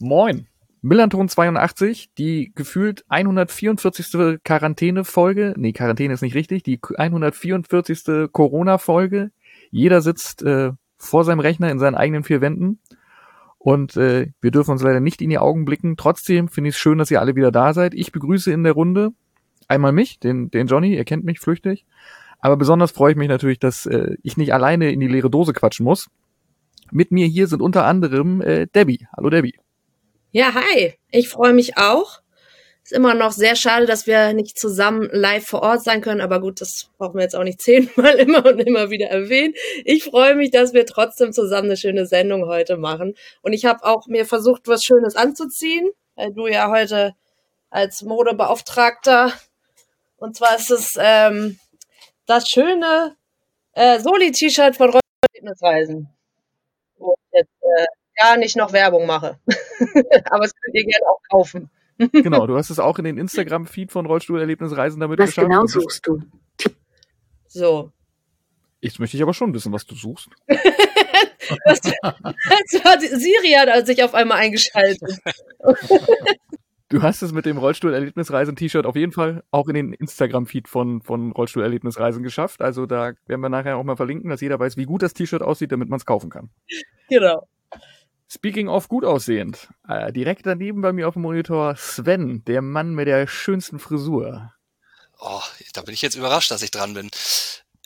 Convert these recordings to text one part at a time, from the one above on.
Moin. Millanton 82, die gefühlt 144. Quarantäne-Folge. Nee, Quarantäne ist nicht richtig. Die 144. Corona-Folge. Jeder sitzt äh, vor seinem Rechner in seinen eigenen vier Wänden. Und äh, wir dürfen uns leider nicht in die Augen blicken. Trotzdem finde ich es schön, dass ihr alle wieder da seid. Ich begrüße in der Runde einmal mich, den, den Johnny, ihr kennt mich flüchtig. Aber besonders freue ich mich natürlich, dass äh, ich nicht alleine in die leere Dose quatschen muss. Mit mir hier sind unter anderem äh, Debbie. Hallo Debbie. Ja, hi. Ich freue mich auch. Ist immer noch sehr schade, dass wir nicht zusammen live vor Ort sein können, aber gut, das brauchen wir jetzt auch nicht zehnmal immer und immer wieder erwähnen. Ich freue mich, dass wir trotzdem zusammen eine schöne Sendung heute machen. Und ich habe auch mir versucht, was Schönes anzuziehen, weil du ja heute als Modebeauftragter und zwar ist es ähm, das schöne äh, Soli-T-Shirt von Erlebnisreisen, wo ich jetzt äh, gar nicht noch Werbung mache. Aber es könnt ihr gerne auch kaufen. genau, du hast es auch in den Instagram-Feed von Rollstuhlerlebnisreisen damit was geschafft. Was genau suchst du? So. Jetzt möchte ich aber schon wissen, was du suchst. das, das war Siri hat sich auf einmal eingeschaltet. Du hast es mit dem Rollstuhl-Erlebnisreisen-T-Shirt auf jeden Fall auch in den Instagram-Feed von, von Rollstuhl-Erlebnisreisen geschafft. Also da werden wir nachher auch mal verlinken, dass jeder weiß, wie gut das T-Shirt aussieht, damit man es kaufen kann. Genau. Speaking of gut aussehend, äh, direkt daneben bei mir auf dem Monitor Sven, der Mann mit der schönsten Frisur. Oh, da bin ich jetzt überrascht, dass ich dran bin.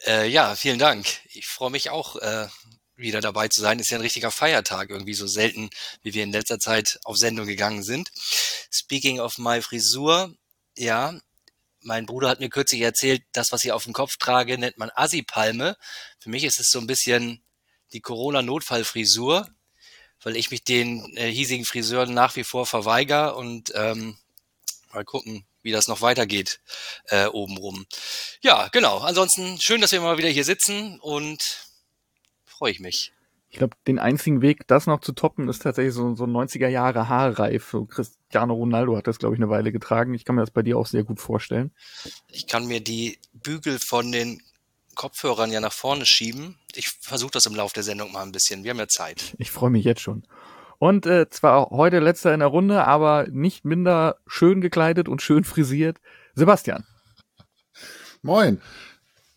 Äh, ja, vielen Dank. Ich freue mich auch, äh, wieder dabei zu sein. Ist ja ein richtiger Feiertag, irgendwie so selten, wie wir in letzter Zeit auf Sendung gegangen sind. Speaking of my Frisur, ja, mein Bruder hat mir kürzlich erzählt, das, was ich auf dem Kopf trage, nennt man Assi-Palme. Für mich ist es so ein bisschen die Corona-Notfallfrisur, weil ich mich den äh, hiesigen Friseuren nach wie vor verweigere und ähm, mal gucken, wie das noch weitergeht äh, obenrum. Ja, genau. Ansonsten schön, dass wir mal wieder hier sitzen und freue ich mich. Ich glaube, den einzigen Weg, das noch zu toppen, ist tatsächlich so, so 90er Jahre Haarreif. So Cristiano Ronaldo hat das, glaube ich, eine Weile getragen. Ich kann mir das bei dir auch sehr gut vorstellen. Ich kann mir die Bügel von den Kopfhörern ja nach vorne schieben. Ich versuche das im Laufe der Sendung mal ein bisschen. Wir haben ja Zeit. Ich freue mich jetzt schon. Und äh, zwar heute letzter in der Runde, aber nicht minder schön gekleidet und schön frisiert. Sebastian. Moin.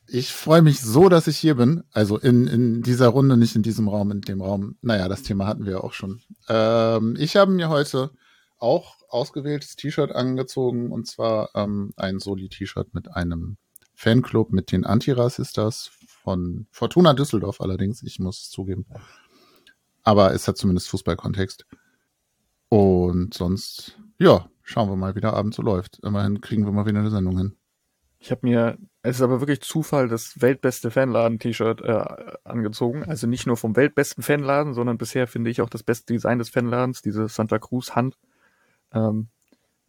Ich freue mich so, dass ich hier bin. Also in, in dieser Runde, nicht in diesem Raum, in dem Raum. Naja, das Thema hatten wir ja auch schon. Ähm, ich habe mir heute auch ausgewähltes T-Shirt angezogen und zwar ähm, ein Soli-T-Shirt mit einem Fanclub mit den Antirassistas von Fortuna Düsseldorf allerdings, ich muss es zugeben. Aber es hat zumindest Fußballkontext. Und sonst, ja, schauen wir mal, wie der Abend so läuft. Immerhin kriegen wir mal wieder eine Sendung hin. Ich habe mir, es ist aber wirklich Zufall, das weltbeste Fanladen-T-Shirt äh, angezogen. Also nicht nur vom weltbesten Fanladen, sondern bisher finde ich auch das beste Design des Fanladens, diese Santa Cruz Hand. Ähm,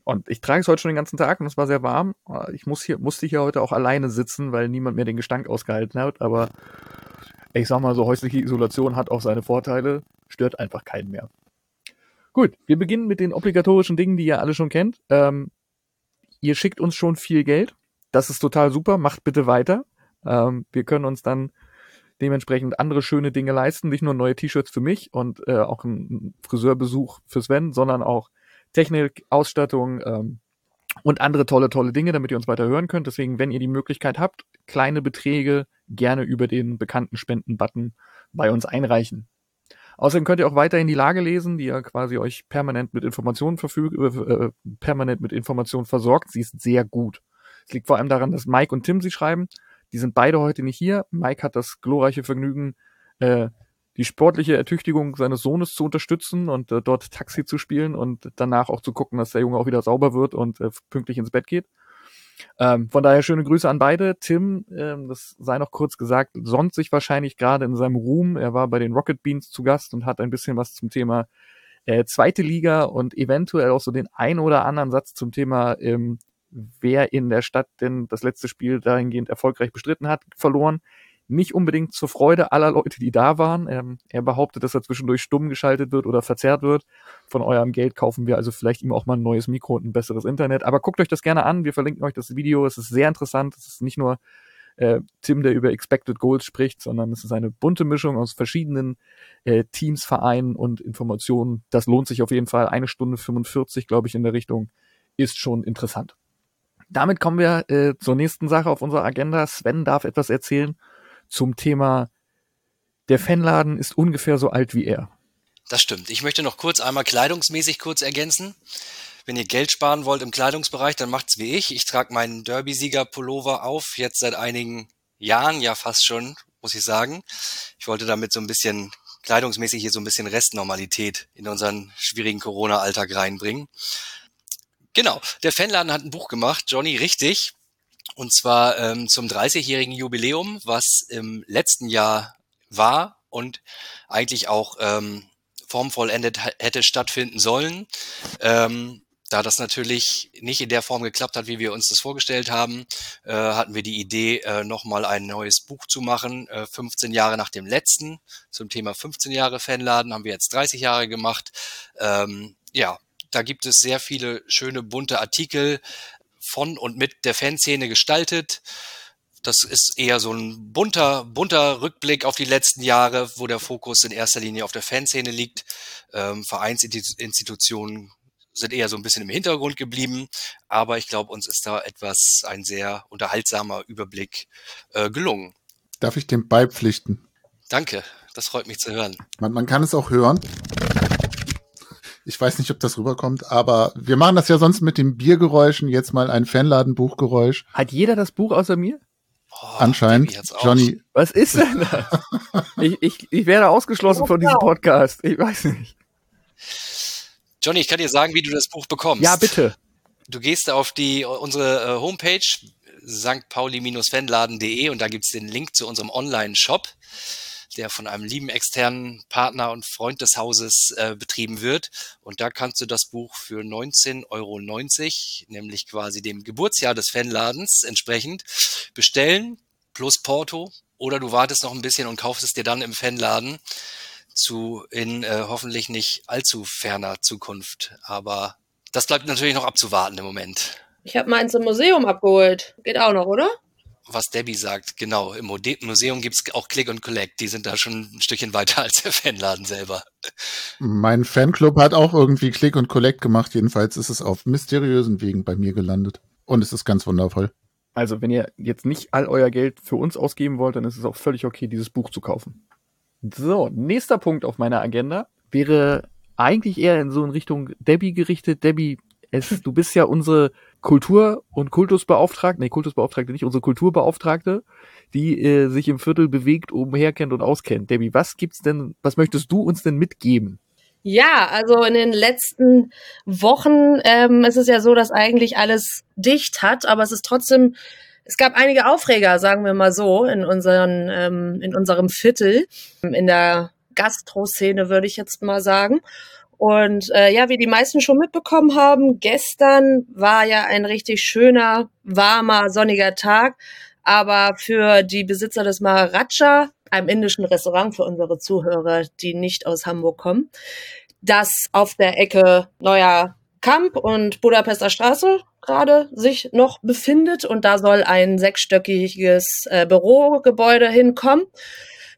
und ich trage es heute schon den ganzen Tag und es war sehr warm. Ich muss hier, musste hier heute auch alleine sitzen, weil niemand mehr den Gestank ausgehalten hat. Aber ich sag mal so, häusliche Isolation hat auch seine Vorteile, stört einfach keinen mehr. Gut, wir beginnen mit den obligatorischen Dingen, die ihr alle schon kennt. Ähm, ihr schickt uns schon viel Geld das ist total super, macht bitte weiter. Ähm, wir können uns dann dementsprechend andere schöne Dinge leisten, nicht nur neue T-Shirts für mich und äh, auch ein Friseurbesuch für Sven, sondern auch Technik, Ausstattung ähm, und andere tolle, tolle Dinge, damit ihr uns weiter hören könnt. Deswegen, wenn ihr die Möglichkeit habt, kleine Beträge gerne über den bekannten Spenden-Button bei uns einreichen. Außerdem könnt ihr auch weiterhin die Lage lesen, die ja quasi euch permanent mit Informationen verfügt, äh, äh, permanent mit Informationen versorgt. Sie ist sehr gut. Es liegt vor allem daran, dass Mike und Tim sie schreiben. Die sind beide heute nicht hier. Mike hat das glorreiche Vergnügen, äh, die sportliche Ertüchtigung seines Sohnes zu unterstützen und äh, dort Taxi zu spielen und danach auch zu gucken, dass der Junge auch wieder sauber wird und äh, pünktlich ins Bett geht. Ähm, von daher schöne Grüße an beide. Tim, ähm, das sei noch kurz gesagt, sonnt sich wahrscheinlich gerade in seinem Ruhm. Er war bei den Rocket Beans zu Gast und hat ein bisschen was zum Thema äh, zweite Liga und eventuell auch so den ein oder anderen Satz zum Thema ähm, wer in der Stadt denn das letzte Spiel dahingehend erfolgreich bestritten hat, verloren. Nicht unbedingt zur Freude aller Leute, die da waren. Ähm, er behauptet, dass er zwischendurch stumm geschaltet wird oder verzerrt wird. Von eurem Geld kaufen wir also vielleicht ihm auch mal ein neues Mikro und ein besseres Internet. Aber guckt euch das gerne an. Wir verlinken euch das Video. Es ist sehr interessant. Es ist nicht nur äh, Tim, der über Expected Goals spricht, sondern es ist eine bunte Mischung aus verschiedenen äh, Teams, Vereinen und Informationen. Das lohnt sich auf jeden Fall. Eine Stunde 45, glaube ich, in der Richtung ist schon interessant. Damit kommen wir äh, zur nächsten Sache auf unserer Agenda. Sven darf etwas erzählen zum Thema der Fanladen ist ungefähr so alt wie er. Das stimmt. Ich möchte noch kurz einmal kleidungsmäßig kurz ergänzen. Wenn ihr Geld sparen wollt im Kleidungsbereich, dann macht's wie ich. Ich trage meinen Derby-Sieger-Pullover auf, jetzt seit einigen Jahren, ja fast schon, muss ich sagen. Ich wollte damit so ein bisschen kleidungsmäßig hier so ein bisschen Restnormalität in unseren schwierigen Corona-Alltag reinbringen. Genau, der Fanladen hat ein Buch gemacht, Johnny, richtig. Und zwar ähm, zum 30-jährigen Jubiläum, was im letzten Jahr war und eigentlich auch ähm, formvollendet hätte stattfinden sollen. Ähm, da das natürlich nicht in der Form geklappt hat, wie wir uns das vorgestellt haben, äh, hatten wir die Idee, äh, nochmal ein neues Buch zu machen, äh, 15 Jahre nach dem letzten. Zum Thema 15 Jahre Fanladen haben wir jetzt 30 Jahre gemacht. Ähm, ja, da gibt es sehr viele schöne bunte Artikel von und mit der Fanszene gestaltet. Das ist eher so ein bunter, bunter Rückblick auf die letzten Jahre, wo der Fokus in erster Linie auf der Fanszene liegt. Ähm, Vereinsinstitutionen sind eher so ein bisschen im Hintergrund geblieben, aber ich glaube, uns ist da etwas, ein sehr unterhaltsamer Überblick äh, gelungen. Darf ich dem beipflichten? Danke, das freut mich zu hören. Man, man kann es auch hören. Ich weiß nicht, ob das rüberkommt, aber wir machen das ja sonst mit den Biergeräuschen. Jetzt mal ein Fanladenbuchgeräusch. Hat jeder das Buch außer mir? Oh, Anscheinend. Johnny. Was ist denn das? ich, ich, ich werde ausgeschlossen von diesem Podcast. Ich weiß nicht. Johnny, ich kann dir sagen, wie du das Buch bekommst. Ja, bitte. Du gehst auf die unsere äh, Homepage stpauli-fanladen.de und da gibt's den Link zu unserem Online-Shop, der von einem lieben externen Partner und Freund des Hauses äh, betrieben wird. Und da kannst du das Buch für 19,90 Euro, nämlich quasi dem Geburtsjahr des Fanladens entsprechend, bestellen, plus Porto. Oder du wartest noch ein bisschen und kaufst es dir dann im Fanladen zu in äh, hoffentlich nicht allzu ferner Zukunft. Aber das bleibt natürlich noch abzuwarten im Moment. Ich habe meins im Museum abgeholt. Geht auch noch, oder? Was Debbie sagt, genau. Im Museum gibt's auch Click und Collect. Die sind da schon ein Stückchen weiter als der Fanladen selber. Mein Fanclub hat auch irgendwie Click und Collect gemacht. Jedenfalls ist es auf mysteriösen Wegen bei mir gelandet. Und es ist ganz wundervoll. Also, wenn ihr jetzt nicht all euer Geld für uns ausgeben wollt, dann ist es auch völlig okay, dieses Buch zu kaufen. So, nächster Punkt auf meiner Agenda wäre eigentlich eher in so in Richtung Debbie gerichtet. Debbie, es, du bist ja unsere Kultur- und Kultusbeauftragte, nee, Kultusbeauftragte nicht, unsere Kulturbeauftragte, die äh, sich im Viertel bewegt, umherkennt und auskennt. Debbie, was gibt's denn, was möchtest du uns denn mitgeben? Ja, also in den letzten Wochen ähm, ist es ja so, dass eigentlich alles dicht hat, aber es ist trotzdem es gab einige Aufreger, sagen wir mal so, in, unseren, ähm, in unserem Viertel, in der Gastro-Szene, würde ich jetzt mal sagen. Und äh, ja, wie die meisten schon mitbekommen haben, gestern war ja ein richtig schöner, warmer, sonniger Tag. Aber für die Besitzer des Maharaja, einem indischen Restaurant für unsere Zuhörer, die nicht aus Hamburg kommen, das auf der Ecke Neuer Kamp und Budapester Straße gerade sich noch befindet und da soll ein sechsstöckiges äh, Bürogebäude hinkommen.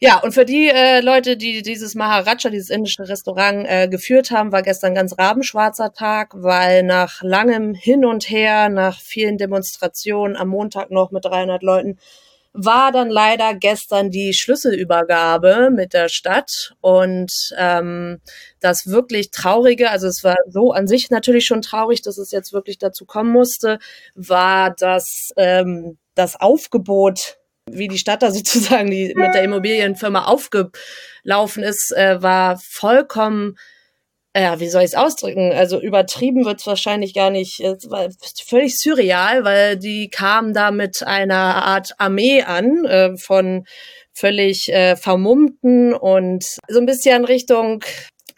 Ja, und für die äh, Leute, die dieses Maharaja, dieses indische Restaurant äh, geführt haben, war gestern ganz rabenschwarzer Tag, weil nach langem Hin und Her, nach vielen Demonstrationen am Montag noch mit 300 Leuten war dann leider gestern die Schlüsselübergabe mit der Stadt. Und ähm, das wirklich traurige, also es war so an sich natürlich schon traurig, dass es jetzt wirklich dazu kommen musste, war das ähm, das Aufgebot wie die Stadt da sozusagen die mit der Immobilienfirma aufgelaufen ist, äh, war vollkommen ja, wie soll ich es ausdrücken? Also übertrieben wird es wahrscheinlich gar nicht. Es war völlig surreal, weil die kamen da mit einer Art Armee an äh, von völlig äh, vermummten und so ein bisschen Richtung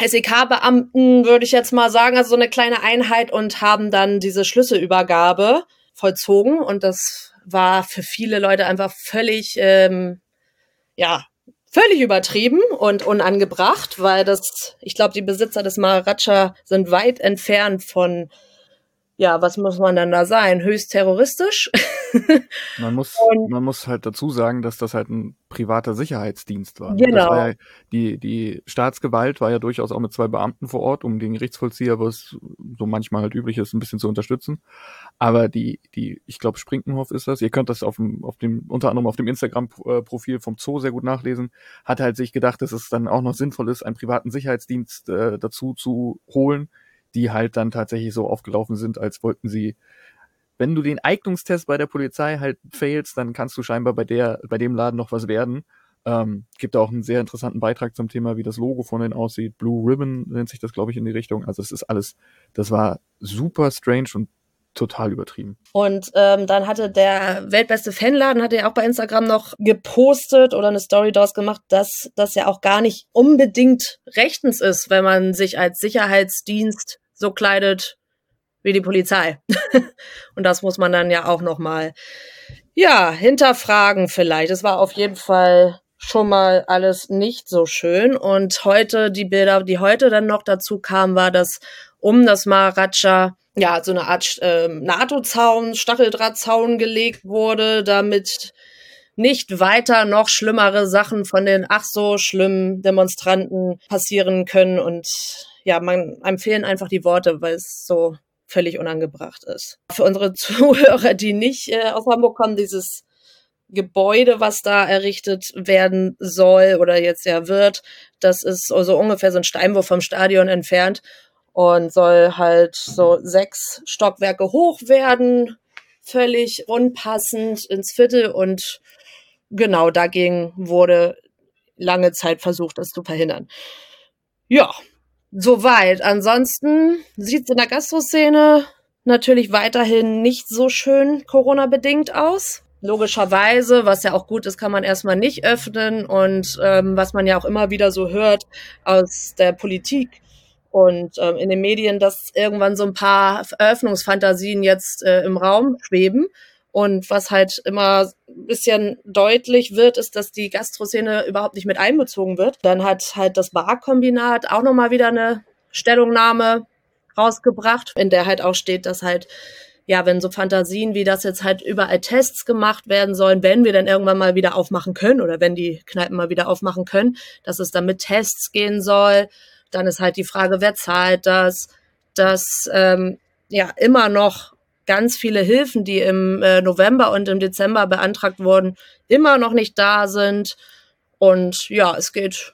SEK-Beamten, würde ich jetzt mal sagen, also so eine kleine Einheit und haben dann diese Schlüsselübergabe vollzogen und das war für viele Leute einfach völlig ähm, ja völlig übertrieben und unangebracht, weil das, ich glaube, die Besitzer des Maharaja sind weit entfernt von ja, was muss man dann da sein? Höchst terroristisch? man muss, und, man muss halt dazu sagen, dass das halt ein privater Sicherheitsdienst war. Ne? Genau. Ja, die, die Staatsgewalt war ja durchaus auch mit zwei Beamten vor Ort, um den Gerichtsvollzieher, was so manchmal halt üblich ist, ein bisschen zu unterstützen. Aber die, die, ich glaube, Sprinkenhoff ist das. Ihr könnt das auf dem, auf dem, unter anderem auf dem Instagram-Profil vom Zoo sehr gut nachlesen. Hat halt sich gedacht, dass es dann auch noch sinnvoll ist, einen privaten Sicherheitsdienst äh, dazu zu holen, die halt dann tatsächlich so aufgelaufen sind, als wollten sie wenn du den Eignungstest bei der Polizei halt failst, dann kannst du scheinbar bei der, bei dem Laden noch was werden. Ähm, gibt auch einen sehr interessanten Beitrag zum Thema, wie das Logo von denen aussieht. Blue Ribbon nennt sich das, glaube ich, in die Richtung. Also es ist alles, das war super strange und total übertrieben. Und ähm, dann hatte der weltbeste Fanladen, hatte ja auch bei Instagram noch gepostet oder eine Story daraus gemacht, dass das ja auch gar nicht unbedingt rechtens ist, wenn man sich als Sicherheitsdienst so kleidet wie die Polizei. und das muss man dann ja auch noch mal ja, hinterfragen vielleicht. Es war auf jeden Fall schon mal alles nicht so schön und heute die Bilder, die heute dann noch dazu kamen, war, dass um das Maharaja ja so eine Art äh, NATO-Zaun, Stacheldrahtzaun gelegt wurde, damit nicht weiter noch schlimmere Sachen von den ach so schlimmen Demonstranten passieren können und ja, man empfehlen einfach die Worte, weil es so völlig unangebracht ist. Für unsere Zuhörer, die nicht äh, aus Hamburg kommen, dieses Gebäude, was da errichtet werden soll oder jetzt ja wird, das ist so also ungefähr so ein Steinwurf vom Stadion entfernt und soll halt so sechs Stockwerke hoch werden, völlig unpassend ins Viertel und genau dagegen wurde lange Zeit versucht, das zu verhindern. Ja, Soweit. Ansonsten sieht es in der Gastroszene natürlich weiterhin nicht so schön Corona-bedingt aus. Logischerweise, was ja auch gut ist, kann man erstmal nicht öffnen und ähm, was man ja auch immer wieder so hört aus der Politik und ähm, in den Medien, dass irgendwann so ein paar Eröffnungsfantasien jetzt äh, im Raum schweben und was halt immer ein bisschen deutlich wird, ist, dass die Gastroszene überhaupt nicht mit einbezogen wird. Dann hat halt das Barkombinat auch nochmal wieder eine Stellungnahme rausgebracht, in der halt auch steht, dass halt, ja, wenn so Fantasien wie das jetzt halt überall Tests gemacht werden sollen, wenn wir dann irgendwann mal wieder aufmachen können oder wenn die Kneipen mal wieder aufmachen können, dass es dann mit Tests gehen soll. Dann ist halt die Frage, wer zahlt das? Dass ähm, ja immer noch ganz viele Hilfen, die im äh, November und im Dezember beantragt wurden, immer noch nicht da sind. Und ja, es geht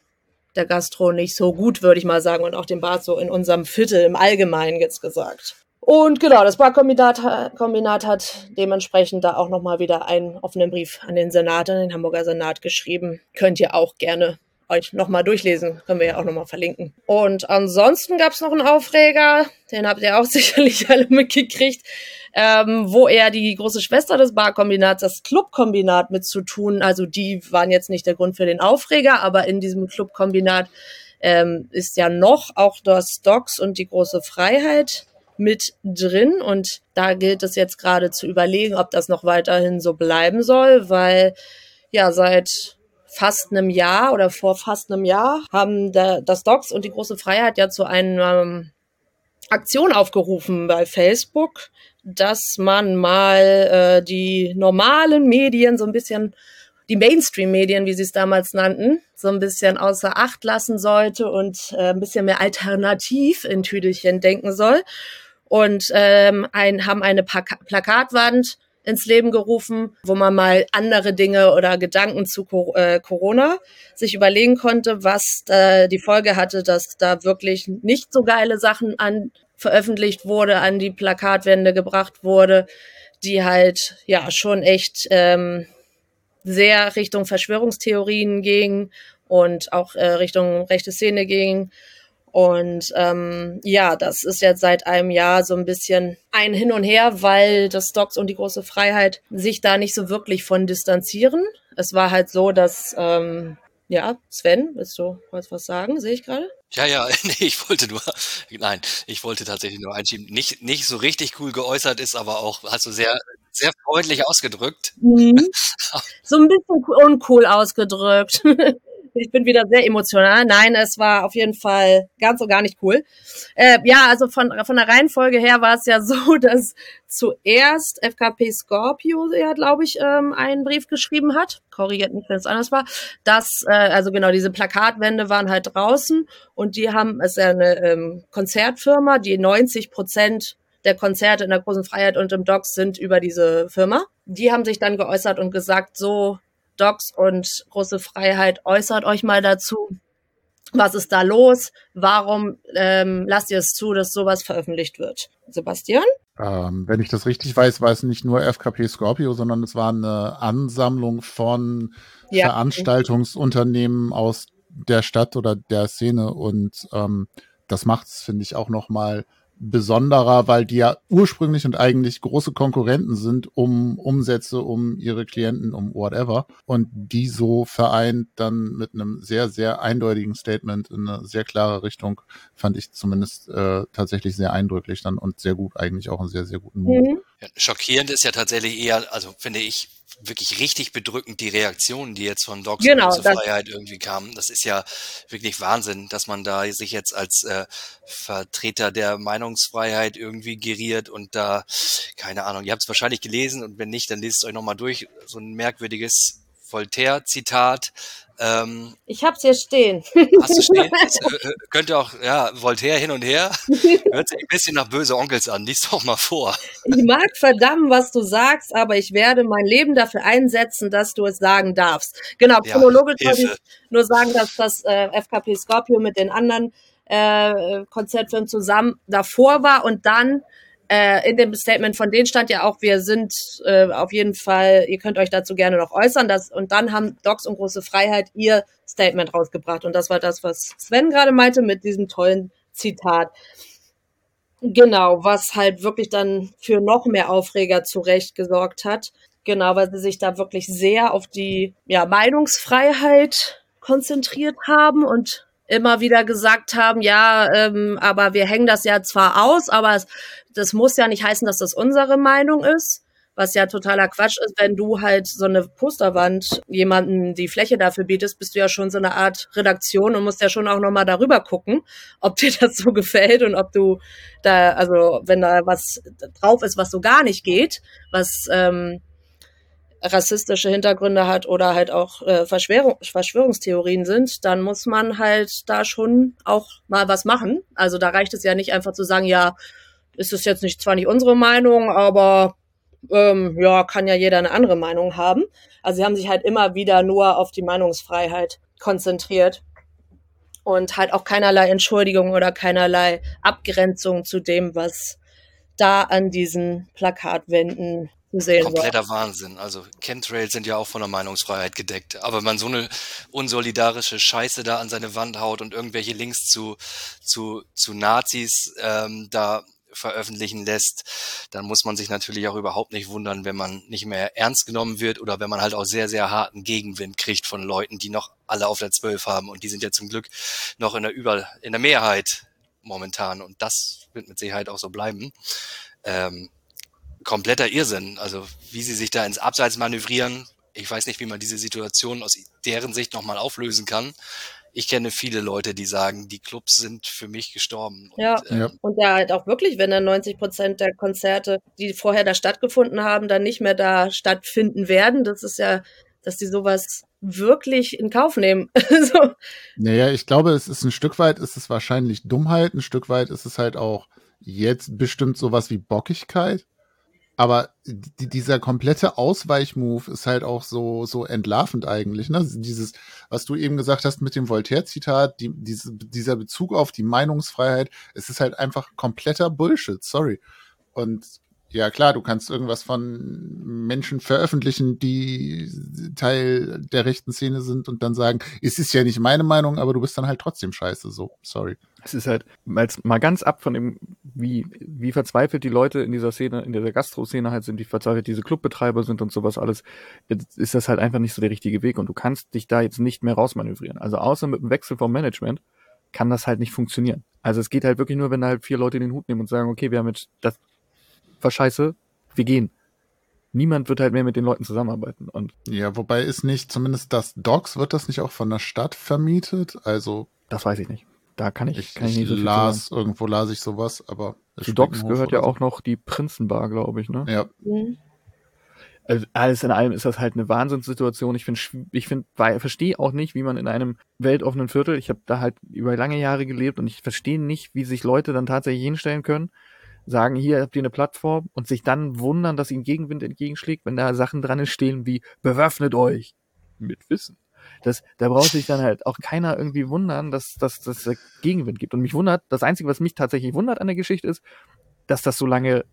der Gastro nicht so gut, würde ich mal sagen, und auch dem Bad so in unserem Viertel im Allgemeinen jetzt gesagt. Und genau, das Barkombinat Kombinat hat dementsprechend da auch nochmal wieder einen offenen Brief an den Senat, an den Hamburger Senat geschrieben. Könnt ihr auch gerne euch nochmal durchlesen. Können wir ja auch nochmal verlinken. Und ansonsten gab es noch einen Aufreger, den habt ihr auch sicherlich alle mitgekriegt, ähm, wo er die große Schwester des Barkombinats, das Clubkombinat mit zu tun, also die waren jetzt nicht der Grund für den Aufreger, aber in diesem Clubkombinat ähm, ist ja noch auch das Docs und die große Freiheit mit drin und da gilt es jetzt gerade zu überlegen, ob das noch weiterhin so bleiben soll, weil ja seit fast einem Jahr oder vor fast einem Jahr haben der, das Docs und die große Freiheit ja zu einer ähm, Aktion aufgerufen bei Facebook, dass man mal äh, die normalen Medien so ein bisschen, die Mainstream-Medien, wie sie es damals nannten, so ein bisschen außer Acht lassen sollte und äh, ein bisschen mehr alternativ in Tüdelchen denken soll. Und ähm, ein, haben eine Plakatwand ins Leben gerufen, wo man mal andere Dinge oder Gedanken zu äh, Corona sich überlegen konnte, was die Folge hatte, dass da wirklich nicht so geile Sachen an veröffentlicht wurde, an die Plakatwände gebracht wurde, die halt ja schon echt ähm, sehr Richtung Verschwörungstheorien ging und auch äh, Richtung rechte Szene ging und ähm, ja, das ist jetzt seit einem Jahr so ein bisschen ein Hin und Her, weil das Stocks und die große Freiheit sich da nicht so wirklich von distanzieren. Es war halt so, dass ähm, ja, Sven, willst du was sagen? Sehe ich gerade? Ja, ja, nee, ich wollte nur, nein, ich wollte tatsächlich nur einschieben. Nicht, nicht so richtig cool geäußert ist, aber auch, hast du sehr, sehr freundlich ausgedrückt. Mhm. so ein bisschen uncool ausgedrückt. ich bin wieder sehr emotional. Nein, es war auf jeden Fall ganz und gar nicht cool. Äh, ja, also von, von der Reihenfolge her war es ja so, dass zuerst FKP Scorpio, ja, glaube ich, ähm, einen Brief geschrieben hat. Korrigiert mich, wenn es anders war. Dass, äh, also genau, diese Plakatwände waren halt draußen und die haben, es ist ja eine ähm, Konzertfirma, die 90 Prozent der Konzerte in der großen Freiheit und im Docs sind über diese Firma. Die haben sich dann geäußert und gesagt, so, Docs und große Freiheit, äußert euch mal dazu. Was ist da los? Warum ähm, lasst ihr es zu, dass sowas veröffentlicht wird? Sebastian? Ähm, wenn ich das richtig weiß, war es nicht nur FKP Scorpio, sondern es war eine Ansammlung von ja. Veranstaltungsunternehmen aus der Stadt oder der Szene und ähm, das macht es, finde ich, auch noch mal besonderer, weil die ja ursprünglich und eigentlich große Konkurrenten sind um Umsätze, um ihre Klienten, um whatever. Und die so vereint dann mit einem sehr, sehr eindeutigen Statement in eine sehr klare Richtung, fand ich zumindest äh, tatsächlich sehr eindrücklich dann und sehr gut, eigentlich auch einen sehr, sehr guten Mut. Mhm. Ja, schockierend ist ja tatsächlich eher, also finde ich, wirklich richtig bedrückend die Reaktionen, die jetzt von Docs genau, zur Freiheit irgendwie kamen. Das ist ja wirklich Wahnsinn, dass man da sich jetzt als äh, Vertreter der Meinungsfreiheit irgendwie geriert und da, keine Ahnung, ihr habt es wahrscheinlich gelesen und wenn nicht, dann lest es euch nochmal durch. So ein merkwürdiges Voltaire-Zitat. Ähm, ich hab's hier stehen. Hast du stehen? Das, äh, äh, könnte auch, ja, Voltaire hin und her. Hört sich ein bisschen nach böse Onkels an. Lies doch mal vor. Ich mag verdammen, was du sagst, aber ich werde mein Leben dafür einsetzen, dass du es sagen darfst. Genau, chronologisch ja, wollte ich nur sagen, dass das äh, FKP Scorpio mit den anderen äh, Konzertfilmen zusammen davor war und dann äh, in dem Statement von denen stand ja auch, wir sind äh, auf jeden Fall, ihr könnt euch dazu gerne noch äußern. Das, und dann haben Docs und Große Freiheit ihr Statement rausgebracht. Und das war das, was Sven gerade meinte mit diesem tollen Zitat. Genau, was halt wirklich dann für noch mehr Aufreger zurecht gesorgt hat. Genau, weil sie sich da wirklich sehr auf die ja, Meinungsfreiheit konzentriert haben und immer wieder gesagt haben, ja, ähm, aber wir hängen das ja zwar aus, aber es, das muss ja nicht heißen, dass das unsere Meinung ist. Was ja totaler Quatsch ist, wenn du halt so eine Posterwand jemanden die Fläche dafür bietest, bist du ja schon so eine Art Redaktion und musst ja schon auch nochmal darüber gucken, ob dir das so gefällt und ob du da, also wenn da was drauf ist, was so gar nicht geht, was ähm, rassistische Hintergründe hat oder halt auch äh, Verschwörung, Verschwörungstheorien sind, dann muss man halt da schon auch mal was machen. Also da reicht es ja nicht einfach zu sagen, ja, ist es jetzt nicht zwar nicht unsere Meinung, aber ähm, ja, kann ja jeder eine andere Meinung haben. Also sie haben sich halt immer wieder nur auf die Meinungsfreiheit konzentriert und halt auch keinerlei Entschuldigung oder keinerlei Abgrenzung zu dem, was da an diesen Plakatwänden zu sehen Kompletter war. Wahnsinn. Also Chemtrails sind ja auch von der Meinungsfreiheit gedeckt. Aber wenn man so eine unsolidarische Scheiße da an seine Wand haut und irgendwelche Links zu, zu, zu Nazis ähm, da veröffentlichen lässt, dann muss man sich natürlich auch überhaupt nicht wundern, wenn man nicht mehr ernst genommen wird oder wenn man halt auch sehr, sehr harten Gegenwind kriegt von Leuten, die noch alle auf der Zwölf haben. Und die sind ja zum Glück noch in der Über, in der Mehrheit momentan. Und das wird mit Sicherheit auch so bleiben. Ähm, kompletter Irrsinn. Also wie sie sich da ins Abseits manövrieren, ich weiß nicht, wie man diese Situation aus deren Sicht nochmal auflösen kann. Ich kenne viele Leute, die sagen, die Clubs sind für mich gestorben. Ja, und, ähm, ja. und ja halt auch wirklich, wenn dann 90 Prozent der Konzerte, die vorher da stattgefunden haben, dann nicht mehr da stattfinden werden. Das ist ja, dass die sowas wirklich in Kauf nehmen. so. Naja, ich glaube, es ist ein Stück weit, ist es wahrscheinlich Dummheit, ein Stück weit ist es halt auch jetzt bestimmt sowas wie Bockigkeit. Aber die, dieser komplette Ausweichmove ist halt auch so, so entlarvend eigentlich. Ne? Dieses, was du eben gesagt hast mit dem Voltaire-Zitat, die, diese, dieser Bezug auf die Meinungsfreiheit, es ist halt einfach kompletter Bullshit, sorry. Und ja, klar, du kannst irgendwas von Menschen veröffentlichen, die Teil der rechten Szene sind und dann sagen, es ist ja nicht meine Meinung, aber du bist dann halt trotzdem scheiße, so, sorry. Es ist halt mal ganz ab von dem, wie, wie verzweifelt die Leute in dieser Szene, in dieser Gastro-Szene halt sind, wie verzweifelt diese Clubbetreiber sind und sowas alles, ist das halt einfach nicht so der richtige Weg und du kannst dich da jetzt nicht mehr rausmanövrieren. Also außer mit dem Wechsel vom Management kann das halt nicht funktionieren. Also es geht halt wirklich nur, wenn da halt vier Leute den Hut nehmen und sagen, okay, wir haben jetzt das war scheiße, wir gehen. niemand wird halt mehr mit den Leuten zusammenarbeiten. Und ja, wobei ist nicht, zumindest das Docs, wird das nicht auch von der Stadt vermietet? Also. Das weiß ich nicht. Da kann ich, ich, kann ich nicht so viel las, sagen. irgendwo las ich sowas, aber. Zu Docs gehört ja auch noch die Prinzenbar, glaube ich, ne? Ja. Mhm. Also alles in allem ist das halt eine Wahnsinnssituation. Ich finde, ich finde, verstehe auch nicht, wie man in einem weltoffenen Viertel, ich habe da halt über lange Jahre gelebt und ich verstehe nicht, wie sich Leute dann tatsächlich hinstellen können, sagen, hier habt ihr eine Plattform und sich dann wundern, dass ihnen Gegenwind entgegenschlägt, wenn da Sachen dran stehen wie bewaffnet euch mit Wissen. Das, da braucht sich dann halt auch keiner irgendwie wundern, dass dass das Gegenwind gibt. Und mich wundert, das Einzige, was mich tatsächlich wundert an der Geschichte ist, dass das so lange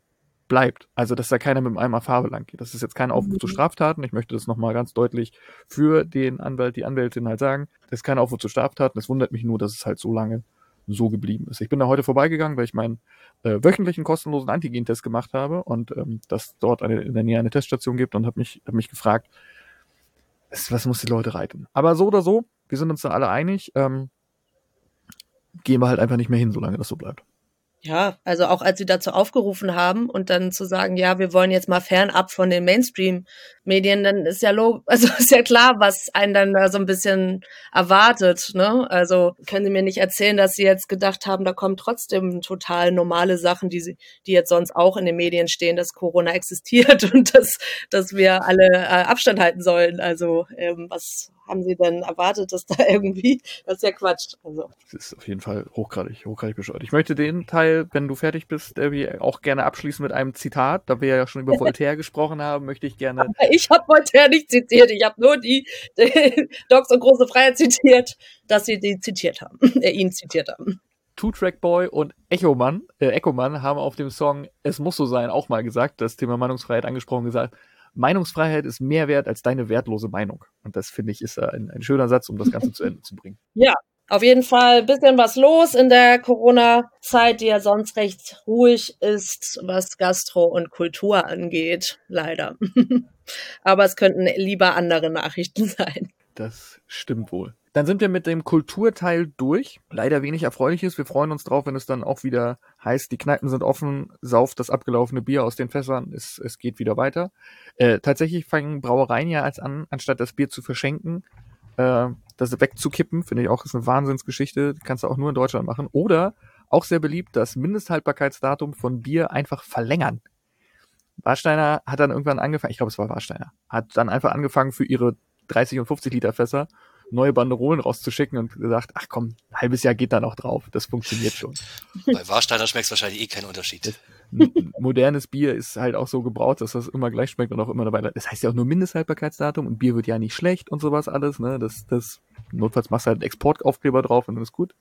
bleibt. Also, dass da keiner mit einem Eimer Farbe lang geht. Das ist jetzt kein Aufruf zu Straftaten. Ich möchte das nochmal ganz deutlich für den Anwalt, die Anwältin halt sagen. Das ist kein Aufruf zu Straftaten. Es wundert mich nur, dass es halt so lange so geblieben ist. Ich bin da heute vorbeigegangen, weil ich meinen äh, wöchentlichen kostenlosen Antigen-Test gemacht habe und ähm, dass dort eine, in der Nähe eine Teststation gibt und habe mich, hab mich gefragt, was, muss die Leute reiten? Aber so oder so, wir sind uns da alle einig, ähm, gehen wir halt einfach nicht mehr hin, solange das so bleibt. Ja, also auch als sie dazu aufgerufen haben und dann zu sagen, ja, wir wollen jetzt mal fernab von den Mainstream-Medien, dann ist ja log also ist ja klar, was einen dann da so ein bisschen erwartet. Ne? Also können Sie mir nicht erzählen, dass Sie jetzt gedacht haben, da kommen trotzdem total normale Sachen, die sie, die jetzt sonst auch in den Medien stehen, dass Corona existiert und dass, dass wir alle äh, Abstand halten sollen. Also ähm, was haben Sie denn erwartet, dass da irgendwie, das ist ja Quatsch. Also. Das ist auf jeden Fall hochgradig, hochgradig bescheuert. Ich möchte den Teil, wenn du fertig bist, Debbie, auch gerne abschließen mit einem Zitat. Da wir ja schon über Voltaire gesprochen haben, möchte ich gerne. Ich habe Voltaire nicht zitiert, ich habe nur die, die Docs und große Freiheit zitiert, dass sie die zitiert haben, äh, ihn zitiert haben. Two-Track Boy und Echo Man, äh, Echo Man haben auf dem Song Es muss so sein auch mal gesagt, das Thema Meinungsfreiheit angesprochen gesagt, Meinungsfreiheit ist mehr wert als deine wertlose Meinung. Und das finde ich ist ein, ein schöner Satz, um das Ganze zu Ende zu bringen. Ja, auf jeden Fall bisschen was los in der Corona-Zeit, die ja sonst recht ruhig ist, was Gastro und Kultur angeht, leider. Aber es könnten lieber andere Nachrichten sein. Das stimmt wohl. Dann sind wir mit dem Kulturteil durch. Leider wenig Erfreuliches. Wir freuen uns drauf, wenn es dann auch wieder heißt, die Kneipen sind offen, sauft das abgelaufene Bier aus den Fässern, es, es geht wieder weiter. Äh, tatsächlich fangen Brauereien ja als an, anstatt das Bier zu verschenken, äh, das wegzukippen, finde ich auch, ist eine Wahnsinnsgeschichte, kannst du auch nur in Deutschland machen. Oder auch sehr beliebt, das Mindesthaltbarkeitsdatum von Bier einfach verlängern. Warsteiner hat dann irgendwann angefangen, ich glaube, es war Warsteiner, hat dann einfach angefangen für ihre 30 und 50 Liter Fässer neue Banderolen rauszuschicken und gesagt, ach komm, ein halbes Jahr geht da noch drauf. Das funktioniert schon. Bei Warsteiner schmeckt es wahrscheinlich eh keinen Unterschied. Modernes Bier ist halt auch so gebraut, dass das immer gleich schmeckt und auch immer dabei bleibt. Das heißt ja auch nur Mindesthaltbarkeitsdatum und Bier wird ja nicht schlecht und sowas alles, ne? Das, das, notfalls machst du halt einen Exportaufkleber drauf und dann ist gut.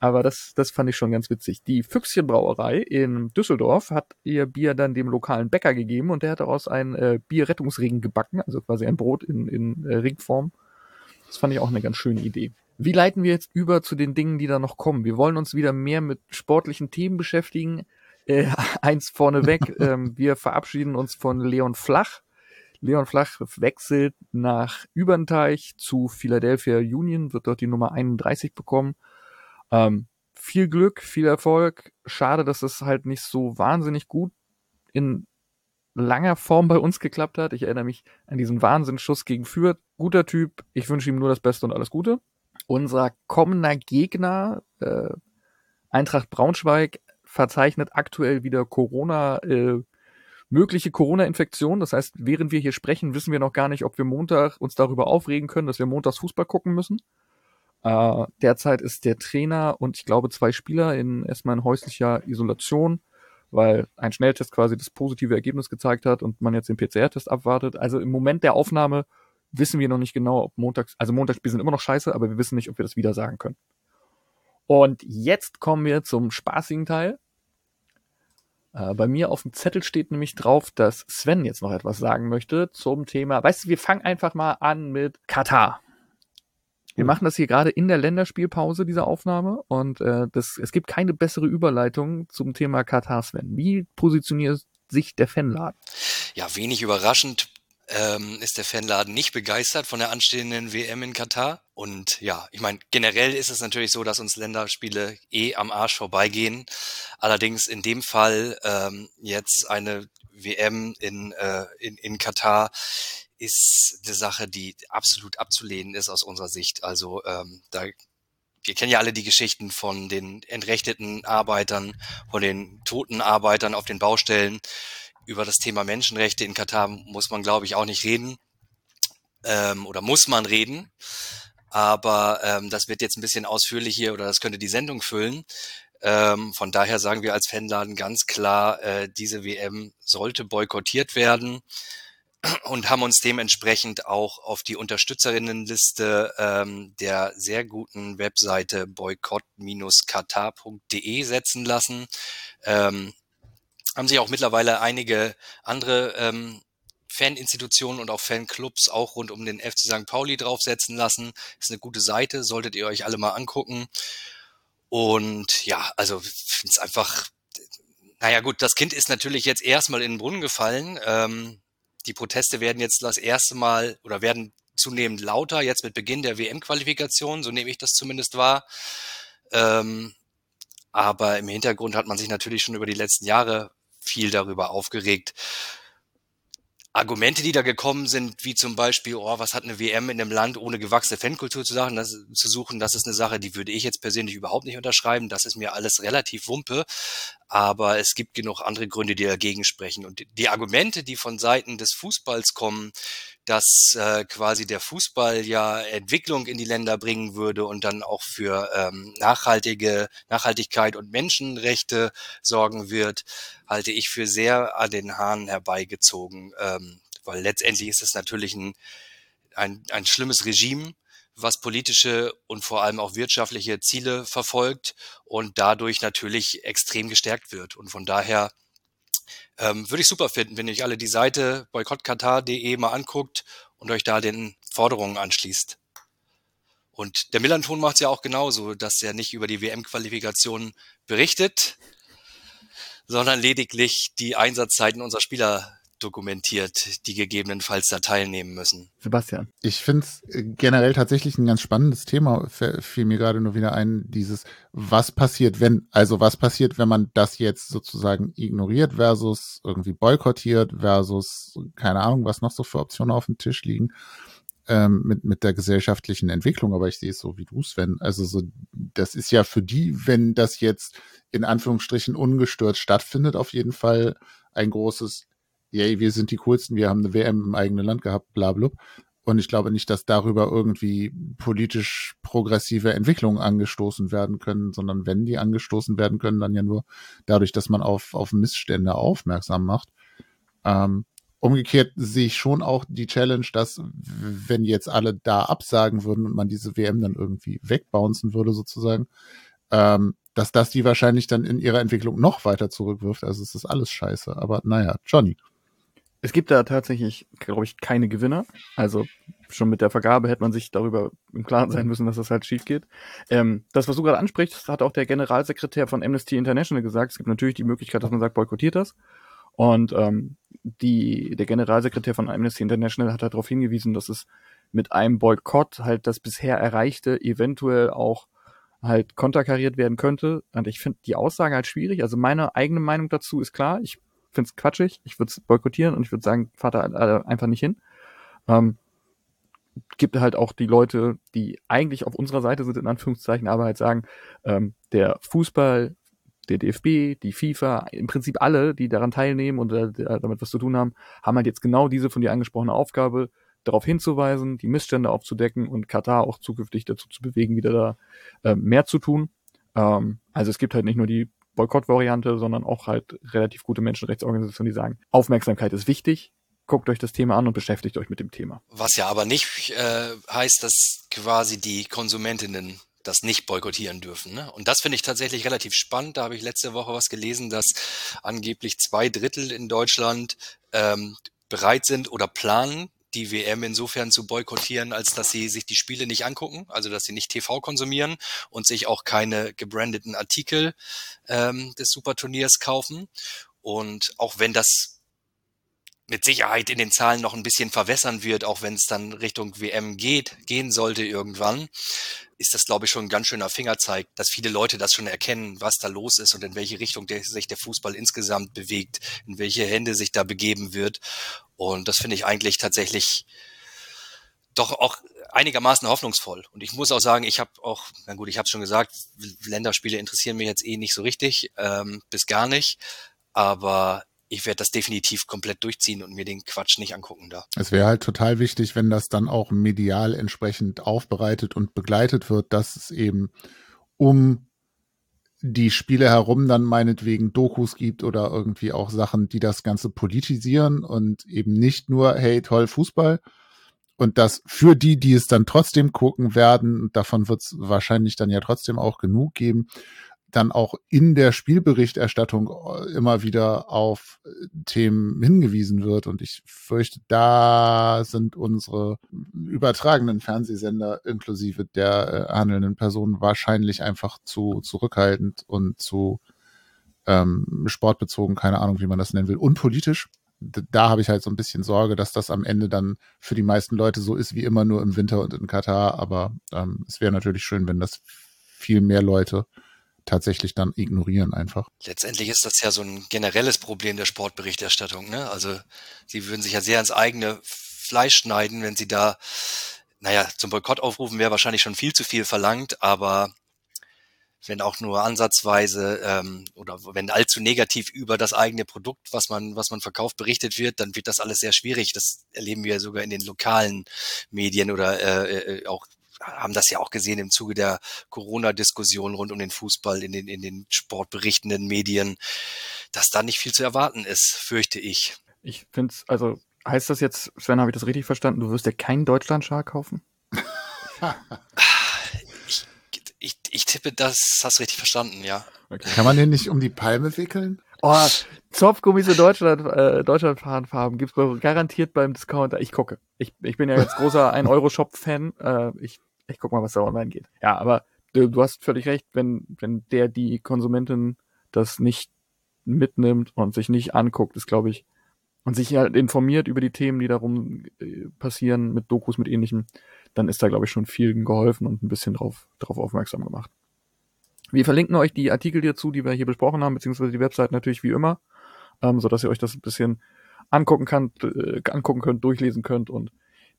Aber das, das fand ich schon ganz witzig. Die Füchschenbrauerei in Düsseldorf hat ihr Bier dann dem lokalen Bäcker gegeben und der hat daraus ein äh, Bierrettungsring gebacken, also quasi ein Brot in, in äh, Ringform das fand ich auch eine ganz schöne Idee. Wie leiten wir jetzt über zu den Dingen, die da noch kommen? Wir wollen uns wieder mehr mit sportlichen Themen beschäftigen. Äh, eins vorneweg, ähm, wir verabschieden uns von Leon Flach. Leon Flach wechselt nach Übernteich zu Philadelphia Union, wird dort die Nummer 31 bekommen. Ähm, viel Glück, viel Erfolg. Schade, dass es halt nicht so wahnsinnig gut in langer Form bei uns geklappt hat. Ich erinnere mich an diesen Wahnsinnsschuss gegen Fürth. Guter Typ. Ich wünsche ihm nur das Beste und alles Gute. Unser kommender Gegner, äh, Eintracht Braunschweig, verzeichnet aktuell wieder Corona, äh, mögliche Corona-Infektion. Das heißt, während wir hier sprechen, wissen wir noch gar nicht, ob wir Montag uns darüber aufregen können, dass wir montags Fußball gucken müssen. Äh, derzeit ist der Trainer und ich glaube zwei Spieler in erstmal in häuslicher Isolation weil ein Schnelltest quasi das positive Ergebnis gezeigt hat und man jetzt den PCR-Test abwartet. Also im Moment der Aufnahme wissen wir noch nicht genau, ob montags, also Montagsspiele sind immer noch scheiße, aber wir wissen nicht, ob wir das wieder sagen können. Und jetzt kommen wir zum spaßigen Teil. Äh, bei mir auf dem Zettel steht nämlich drauf, dass Sven jetzt noch etwas sagen möchte zum Thema. Weißt du, wir fangen einfach mal an mit Katar. Wir machen das hier gerade in der Länderspielpause, diese Aufnahme. Und äh, das, es gibt keine bessere Überleitung zum Thema Katar, Sven. Wie positioniert sich der Fanladen? Ja, wenig überraschend ähm, ist der Fanladen nicht begeistert von der anstehenden WM in Katar. Und ja, ich meine, generell ist es natürlich so, dass uns Länderspiele eh am Arsch vorbeigehen. Allerdings in dem Fall ähm, jetzt eine WM in, äh, in, in Katar ist eine Sache, die absolut abzulehnen ist aus unserer Sicht. Also ähm, da wir kennen ja alle die Geschichten von den entrechteten Arbeitern, von den toten Arbeitern auf den Baustellen. Über das Thema Menschenrechte in Katar muss man, glaube ich, auch nicht reden. Ähm, oder muss man reden. Aber ähm, das wird jetzt ein bisschen ausführlich hier oder das könnte die Sendung füllen. Ähm, von daher sagen wir als Fanladen ganz klar, äh, diese WM sollte boykottiert werden und haben uns dementsprechend auch auf die Unterstützerinnenliste ähm, der sehr guten Webseite boykott-katar.de setzen lassen. Ähm, haben sich auch mittlerweile einige andere ähm, Faninstitutionen und auch Fanclubs auch rund um den FC St. Pauli draufsetzen lassen. Ist eine gute Seite, solltet ihr euch alle mal angucken. Und ja, also finde es einfach, naja gut, das Kind ist natürlich jetzt erstmal in den Brunnen gefallen. Ähm, die Proteste werden jetzt das erste Mal oder werden zunehmend lauter, jetzt mit Beginn der WM-Qualifikation, so nehme ich das zumindest wahr. Ähm, aber im Hintergrund hat man sich natürlich schon über die letzten Jahre viel darüber aufgeregt, Argumente, die da gekommen sind, wie zum Beispiel, oh, was hat eine WM in einem Land ohne gewachsene Fankultur zu, sagen, das, zu suchen, das ist eine Sache, die würde ich jetzt persönlich überhaupt nicht unterschreiben. Das ist mir alles relativ wumpe. Aber es gibt genug andere Gründe, die dagegen sprechen. Und die Argumente, die von Seiten des Fußballs kommen, dass äh, quasi der Fußball ja Entwicklung in die Länder bringen würde und dann auch für ähm, nachhaltige Nachhaltigkeit und Menschenrechte sorgen wird, halte ich für sehr an den Haaren herbeigezogen, ähm, weil letztendlich ist es natürlich ein, ein, ein schlimmes Regime, was politische und vor allem auch wirtschaftliche Ziele verfolgt und dadurch natürlich extrem gestärkt wird. Und von daher ähm, würde ich super finden, wenn ihr alle die Seite boykottkatar.de mal anguckt und euch da den Forderungen anschließt. Und der Millanton macht es ja auch genauso, dass er nicht über die WM-Qualifikation berichtet, sondern lediglich die Einsatzzeiten unserer Spieler dokumentiert, die gegebenenfalls da teilnehmen müssen. Sebastian. Ich finde es äh, generell tatsächlich ein ganz spannendes Thema, fiel mir gerade nur wieder ein, dieses, was passiert, wenn, also was passiert, wenn man das jetzt sozusagen ignoriert versus irgendwie boykottiert versus, keine Ahnung, was noch so für Optionen auf dem Tisch liegen. Ähm, mit, mit der gesellschaftlichen Entwicklung, aber ich sehe es so wie du, Sven. Also so, das ist ja für die, wenn das jetzt in Anführungsstrichen ungestört stattfindet, auf jeden Fall ein großes yay, wir sind die coolsten, wir haben eine WM im eigenen Land gehabt, bla, bla. Und ich glaube nicht, dass darüber irgendwie politisch progressive Entwicklungen angestoßen werden können, sondern wenn die angestoßen werden können, dann ja nur dadurch, dass man auf, auf Missstände aufmerksam macht. Ähm, umgekehrt sehe ich schon auch die Challenge, dass wenn jetzt alle da absagen würden und man diese WM dann irgendwie wegbouncen würde sozusagen, ähm, dass das die wahrscheinlich dann in ihrer Entwicklung noch weiter zurückwirft. Also es ist alles scheiße. Aber naja, Johnny. Es gibt da tatsächlich, glaube ich, keine Gewinner. Also schon mit der Vergabe hätte man sich darüber im Klaren sein müssen, dass das halt schief geht. Ähm, das, was du gerade ansprichst, hat auch der Generalsekretär von Amnesty International gesagt. Es gibt natürlich die Möglichkeit, dass man sagt, boykottiert das. Und ähm, die, der Generalsekretär von Amnesty International hat halt darauf hingewiesen, dass es mit einem Boykott halt das bisher Erreichte eventuell auch halt konterkariert werden könnte. Und ich finde die Aussage halt schwierig. Also meine eigene Meinung dazu ist klar. Ich finde es quatschig. Ich würde es boykottieren und ich würde sagen, fahrt da einfach nicht hin. Ähm, gibt halt auch die Leute, die eigentlich auf unserer Seite sind, in Anführungszeichen, aber halt sagen, ähm, der Fußball, der DFB, die FIFA, im Prinzip alle, die daran teilnehmen und äh, damit was zu tun haben, haben halt jetzt genau diese von dir angesprochene Aufgabe, darauf hinzuweisen, die Missstände aufzudecken und Katar auch zukünftig dazu zu bewegen, wieder da äh, mehr zu tun. Ähm, also es gibt halt nicht nur die Boykott-Variante, sondern auch halt relativ gute Menschenrechtsorganisationen, die sagen, Aufmerksamkeit ist wichtig, guckt euch das Thema an und beschäftigt euch mit dem Thema. Was ja aber nicht äh, heißt, dass quasi die Konsumentinnen das nicht boykottieren dürfen. Ne? Und das finde ich tatsächlich relativ spannend. Da habe ich letzte Woche was gelesen, dass angeblich zwei Drittel in Deutschland ähm, bereit sind oder planen, die WM insofern zu boykottieren, als dass sie sich die Spiele nicht angucken, also dass sie nicht TV konsumieren und sich auch keine gebrandeten Artikel ähm, des Superturniers kaufen. Und auch wenn das mit Sicherheit in den Zahlen noch ein bisschen verwässern wird, auch wenn es dann Richtung WM geht, gehen sollte irgendwann, ist das, glaube ich, schon ein ganz schöner Fingerzeig, dass viele Leute das schon erkennen, was da los ist und in welche Richtung der, sich der Fußball insgesamt bewegt, in welche Hände sich da begeben wird. Und das finde ich eigentlich tatsächlich doch auch einigermaßen hoffnungsvoll. Und ich muss auch sagen, ich habe auch, na gut, ich habe schon gesagt, Länderspiele interessieren mich jetzt eh nicht so richtig, ähm, bis gar nicht. Aber ich werde das definitiv komplett durchziehen und mir den Quatsch nicht angucken da. Es wäre halt total wichtig, wenn das dann auch medial entsprechend aufbereitet und begleitet wird, dass es eben um die Spiele herum dann meinetwegen Dokus gibt oder irgendwie auch Sachen, die das Ganze politisieren und eben nicht nur, hey, toll Fußball. Und das für die, die es dann trotzdem gucken werden, davon wird es wahrscheinlich dann ja trotzdem auch genug geben, dann auch in der Spielberichterstattung äh, immer wieder auf äh, Themen hingewiesen wird. Und ich fürchte, da sind unsere übertragenen Fernsehsender inklusive der äh, handelnden Personen wahrscheinlich einfach zu zurückhaltend und zu ähm, sportbezogen, keine Ahnung, wie man das nennen will, unpolitisch. Da habe ich halt so ein bisschen Sorge, dass das am Ende dann für die meisten Leute so ist wie immer nur im Winter und in Katar. Aber ähm, es wäre natürlich schön, wenn das viel mehr Leute tatsächlich dann ignorieren einfach. Letztendlich ist das ja so ein generelles Problem der Sportberichterstattung. Ne? Also sie würden sich ja sehr ins eigene Fleisch schneiden, wenn sie da, naja, zum Boykott aufrufen, wäre wahrscheinlich schon viel zu viel verlangt, aber wenn auch nur ansatzweise ähm, oder wenn allzu negativ über das eigene Produkt, was man, was man verkauft, berichtet wird, dann wird das alles sehr schwierig. Das erleben wir sogar in den lokalen Medien oder äh, äh auch haben das ja auch gesehen im Zuge der Corona-Diskussion rund um den Fußball in den, in den sportberichtenden Medien, dass da nicht viel zu erwarten ist, fürchte ich. Ich finde es, also heißt das jetzt, Sven, habe ich das richtig verstanden, du wirst ja keinen Deutschland-Schar kaufen? ich, ich, ich tippe, das hast du richtig verstanden, ja. Okay. Kann man den nicht um die Palme wickeln? Oh, Zopfgummis in Deutschland, äh, Deutschlandfarben gibt's garantiert beim Discounter. Ich gucke. Ich, ich bin ja jetzt großer 1-Euro-Shop-Fan. Äh, ich ich guck mal, was da online geht. Ja, aber du, du hast völlig recht, wenn, wenn der die Konsumentin das nicht mitnimmt und sich nicht anguckt, ist, glaube ich, und sich halt informiert über die Themen, die darum äh, passieren, mit Dokus, mit ähnlichem, dann ist da, glaube ich, schon vielen geholfen und ein bisschen drauf, drauf aufmerksam gemacht. Wir verlinken euch die Artikel hierzu, die wir hier besprochen haben, beziehungsweise die Website natürlich wie immer, ähm, so dass ihr euch das ein bisschen angucken könnt, äh, angucken könnt, durchlesen könnt und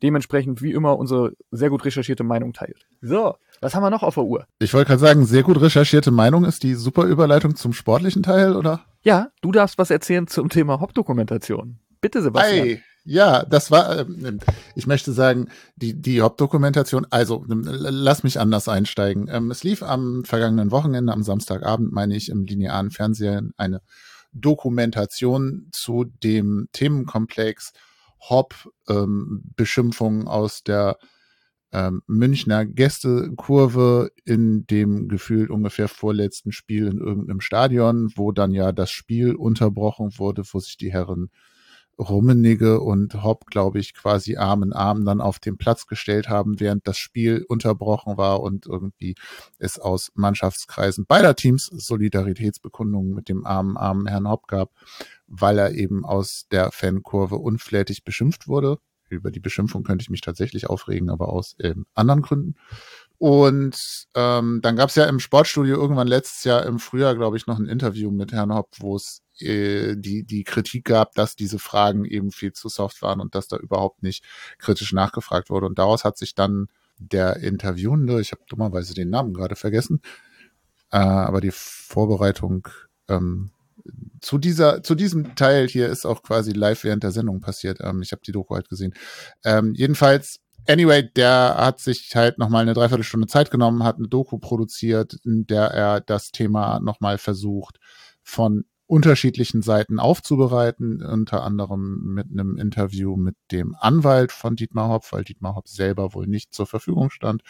dementsprechend wie immer unsere sehr gut recherchierte Meinung teilt. So, was haben wir noch auf der Uhr? Ich wollte gerade sagen, sehr gut recherchierte Meinung ist die super Überleitung zum sportlichen Teil, oder? Ja, du darfst was erzählen zum Thema Hauptdokumentation. Bitte, Sebastian. Hey. Ja, das war, äh, ich möchte sagen, die, die Hauptdokumentation, also lass mich anders einsteigen. Ähm, es lief am vergangenen Wochenende, am Samstagabend, meine ich, im linearen Fernsehen eine Dokumentation zu dem Themenkomplex Hop-Beschimpfungen ähm, aus der ähm, Münchner Gästekurve in dem gefühlt ungefähr vorletzten Spiel in irgendeinem Stadion, wo dann ja das Spiel unterbrochen wurde, wo sich die Herren Rummenigge und Hopp, glaube ich, quasi Arm in Arm dann auf den Platz gestellt haben, während das Spiel unterbrochen war und irgendwie es aus Mannschaftskreisen beider Teams Solidaritätsbekundungen mit dem armen, armen Herrn Hopp gab, weil er eben aus der Fankurve unflätig beschimpft wurde. Über die Beschimpfung könnte ich mich tatsächlich aufregen, aber aus äh, anderen Gründen. Und ähm, dann gab es ja im Sportstudio irgendwann letztes Jahr im Frühjahr, glaube ich, noch ein Interview mit Herrn Hopp, wo es äh, die, die Kritik gab, dass diese Fragen eben viel zu soft waren und dass da überhaupt nicht kritisch nachgefragt wurde. Und daraus hat sich dann der Interviewende, ich habe dummerweise den Namen gerade vergessen, äh, aber die Vorbereitung ähm, zu dieser, zu diesem Teil hier ist auch quasi live während der Sendung passiert. Ähm, ich habe die Doku halt gesehen. Ähm, jedenfalls, anyway, der hat sich halt nochmal eine Dreiviertelstunde Zeit genommen, hat eine Doku produziert, in der er das Thema nochmal versucht, von unterschiedlichen Seiten aufzubereiten, unter anderem mit einem Interview mit dem Anwalt von Dietmar Hopp, weil Dietmar Hopp selber wohl nicht zur Verfügung stand,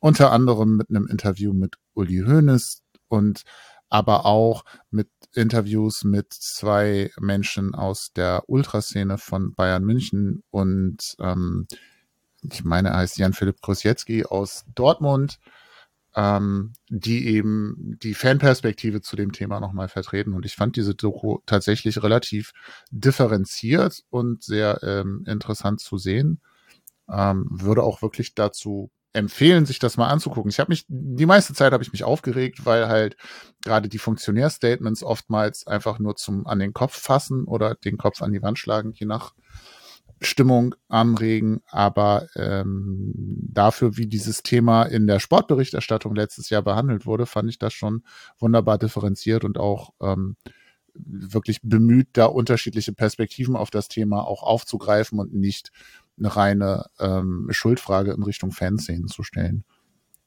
unter anderem mit einem Interview mit Uli Hoeneß und aber auch mit Interviews mit zwei Menschen aus der Ultraszene von Bayern München und ähm, ich meine, er heißt Jan-Philipp Krosiecki aus Dortmund ähm, die eben die Fanperspektive zu dem Thema nochmal vertreten. Und ich fand diese Doku tatsächlich relativ differenziert und sehr ähm, interessant zu sehen. Ähm, würde auch wirklich dazu empfehlen, sich das mal anzugucken. Ich habe mich, die meiste Zeit habe ich mich aufgeregt, weil halt gerade die Funktionärstatements oftmals einfach nur zum an den Kopf fassen oder den Kopf an die Wand schlagen, je nach Stimmung anregen, aber ähm, dafür, wie dieses Thema in der Sportberichterstattung letztes Jahr behandelt wurde, fand ich das schon wunderbar differenziert und auch ähm, wirklich bemüht, da unterschiedliche Perspektiven auf das Thema auch aufzugreifen und nicht eine reine ähm, Schuldfrage in Richtung Fanszenen zu stellen.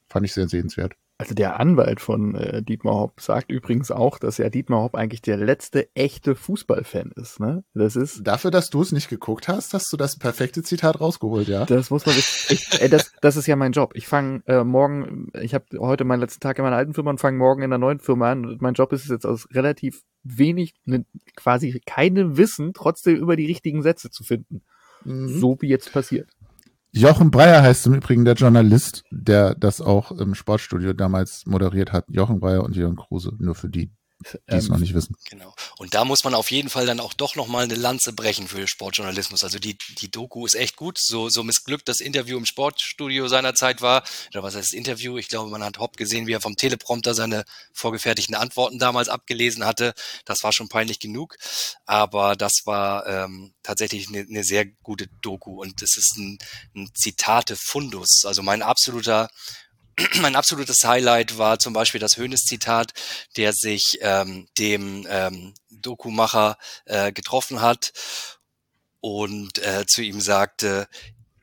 Fand ich sehr sehenswert. Also der Anwalt von äh, Dietmar Hopp sagt übrigens auch, dass ja Dietmar Hopp eigentlich der letzte echte Fußballfan ist. Ne? Das ist dafür, dass du es nicht geguckt hast, hast du das perfekte Zitat rausgeholt, ja? Das muss man. Ich, äh, das, das ist ja mein Job. Ich fange äh, morgen. Ich habe heute meinen letzten Tag in meiner alten Firma und fange morgen in der neuen Firma an. Und mein Job ist es jetzt aus relativ wenig, ne, quasi keinem Wissen, trotzdem über die richtigen Sätze zu finden. Mhm. So wie jetzt passiert. Jochen Breyer heißt im Übrigen der Journalist, der das auch im Sportstudio damals moderiert hat. Jochen Breyer und Jürgen Kruse, nur für die, die es ähm, noch nicht wissen. Genau. Und da muss man auf jeden Fall dann auch doch nochmal eine Lanze brechen für Sportjournalismus. Also die, die Doku ist echt gut. So, so missglückt das Interview im Sportstudio seinerzeit war. Oder was heißt das Interview? Ich glaube, man hat Hopp gesehen, wie er vom Teleprompter seine vorgefertigten Antworten damals abgelesen hatte. Das war schon peinlich genug. Aber das war ähm, tatsächlich eine, eine sehr gute Doku. Und es ist ein, ein Zitate-Fundus. Also mein absoluter mein absolutes Highlight war zum Beispiel das Hönes-Zitat, der sich ähm, dem ähm, Dokumacher äh, getroffen hat und äh, zu ihm sagte,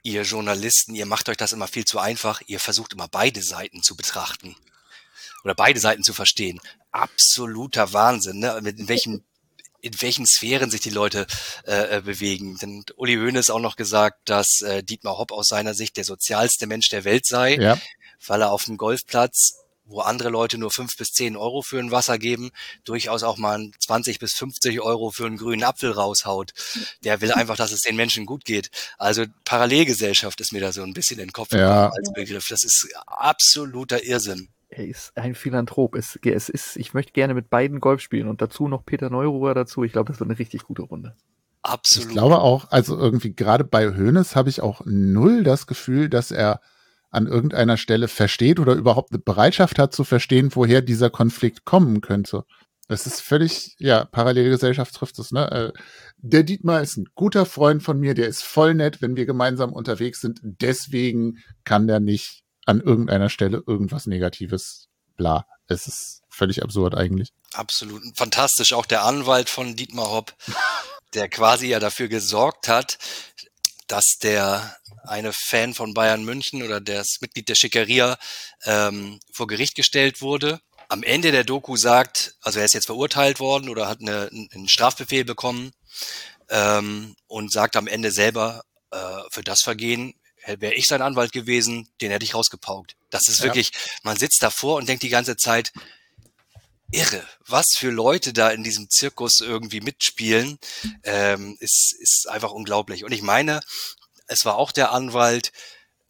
ihr Journalisten, ihr macht euch das immer viel zu einfach, ihr versucht immer beide Seiten zu betrachten oder beide Seiten zu verstehen. Absoluter Wahnsinn, ne? In welchen in welchen Sphären sich die Leute äh, äh bewegen. Denn Uli Hoeneß auch noch gesagt, dass äh, Dietmar Hopp aus seiner Sicht der sozialste Mensch der Welt sei. Ja weil er auf dem Golfplatz, wo andere Leute nur fünf bis zehn Euro für ein Wasser geben, durchaus auch mal 20 bis 50 Euro für einen grünen Apfel raushaut. Der will einfach, dass es den Menschen gut geht. Also Parallelgesellschaft ist mir da so ein bisschen in den Kopf ja. als Begriff. Das ist absoluter Irrsinn. Er ist ein Philanthrop. Es, es ist, ich möchte gerne mit beiden Golf spielen und dazu noch Peter Neururer dazu. Ich glaube, das wird eine richtig gute Runde. Absolut. Ich glaube auch, also irgendwie gerade bei Hoeneß habe ich auch null das Gefühl, dass er an irgendeiner Stelle versteht oder überhaupt eine Bereitschaft hat zu verstehen, woher dieser Konflikt kommen könnte. Das ist völlig, ja, Parallelgesellschaft trifft es, ne? Äh, der Dietmar ist ein guter Freund von mir, der ist voll nett, wenn wir gemeinsam unterwegs sind. Deswegen kann der nicht an irgendeiner Stelle irgendwas Negatives, bla. Es ist völlig absurd eigentlich. Absolut. Fantastisch. Auch der Anwalt von Dietmar Hopp, der quasi ja dafür gesorgt hat, dass der eine Fan von Bayern München oder das Mitglied der Schickeria ähm, vor Gericht gestellt wurde. Am Ende der Doku sagt, also er ist jetzt verurteilt worden oder hat eine, einen Strafbefehl bekommen ähm, und sagt am Ende selber, äh, für das Vergehen wäre ich sein Anwalt gewesen, den hätte ich rausgepaukt. Das ist wirklich, ja. man sitzt davor und denkt die ganze Zeit, irre, was für Leute da in diesem Zirkus irgendwie mitspielen, ähm, ist, ist einfach unglaublich. Und ich meine, es war auch der Anwalt,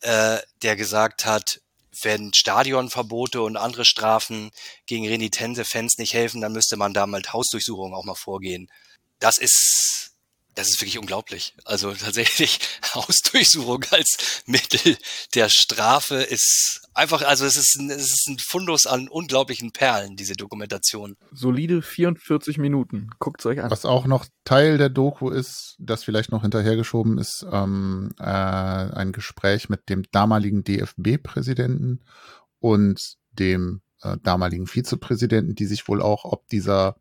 äh, der gesagt hat, wenn Stadionverbote und andere Strafen gegen renitente Fans nicht helfen, dann müsste man da mal Hausdurchsuchungen auch mal vorgehen. Das ist das ist wirklich unglaublich. Also tatsächlich Hausdurchsuchung als Mittel der Strafe ist einfach, also es ist ein, es ist ein Fundus an unglaublichen Perlen, diese Dokumentation. Solide 44 Minuten. Guckt's euch an. Was auch noch Teil der Doku ist, das vielleicht noch hinterhergeschoben ist, ähm, äh, ein Gespräch mit dem damaligen DFB-Präsidenten und dem äh, damaligen Vizepräsidenten, die sich wohl auch ob dieser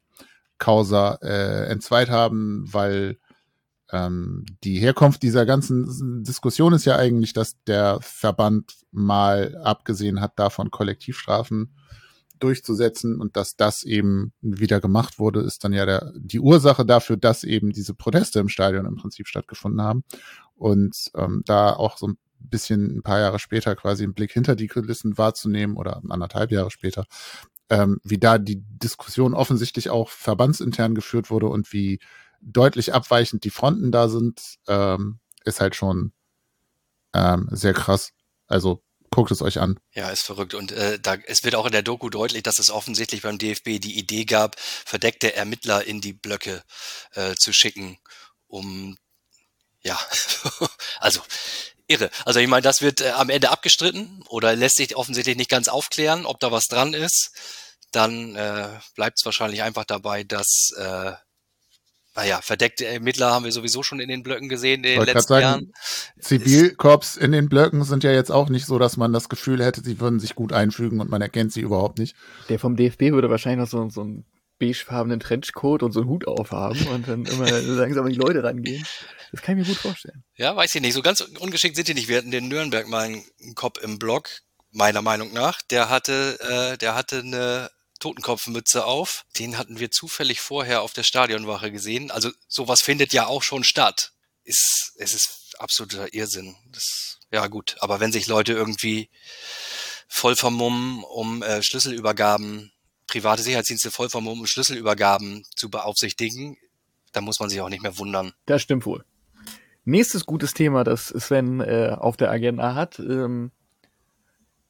Causa äh, entzweit haben, weil ähm, die Herkunft dieser ganzen Diskussion ist ja eigentlich, dass der Verband mal abgesehen hat, davon Kollektivstrafen durchzusetzen und dass das eben wieder gemacht wurde, ist dann ja der, die Ursache dafür, dass eben diese Proteste im Stadion im Prinzip stattgefunden haben. Und ähm, da auch so ein bisschen ein paar Jahre später quasi einen Blick hinter die Kulissen wahrzunehmen oder anderthalb Jahre später, ähm, wie da die Diskussion offensichtlich auch verbandsintern geführt wurde und wie deutlich abweichend die Fronten da sind, ähm, ist halt schon ähm, sehr krass. Also Guckt es euch an. Ja, ist verrückt. Und äh, da, es wird auch in der Doku deutlich, dass es offensichtlich beim DFB die Idee gab, verdeckte Ermittler in die Blöcke äh, zu schicken, um ja, also irre. Also ich meine, das wird äh, am Ende abgestritten oder lässt sich offensichtlich nicht ganz aufklären, ob da was dran ist. Dann äh, bleibt es wahrscheinlich einfach dabei, dass äh, naja, verdeckte Ermittler haben wir sowieso schon in den Blöcken gesehen in den letzten sagen, Jahren. Zivilkorps in den Blöcken sind ja jetzt auch nicht so, dass man das Gefühl hätte, sie würden sich gut einfügen und man erkennt sie überhaupt nicht. Der vom DFB würde wahrscheinlich noch so, so einen beigefarbenen Trenchcoat und so einen Hut aufhaben und dann immer langsam an die Leute rangehen. Das kann ich mir gut vorstellen. Ja, weiß ich nicht. So ganz ungeschickt sind die nicht. Wir hatten den Nürnberg mal einen Kopf im Blog, meiner Meinung nach. Der hatte, äh, der hatte eine Totenkopfmütze auf. Den hatten wir zufällig vorher auf der Stadionwache gesehen. Also sowas findet ja auch schon statt. Ist, es ist absoluter Irrsinn. Das, ja gut, aber wenn sich Leute irgendwie voll vermummen, um äh, Schlüsselübergaben, private Sicherheitsdienste voll vermummen, um Schlüsselübergaben zu beaufsichtigen, dann muss man sich auch nicht mehr wundern. Das stimmt wohl. Nächstes gutes Thema, das Sven äh, auf der Agenda hat. Ähm,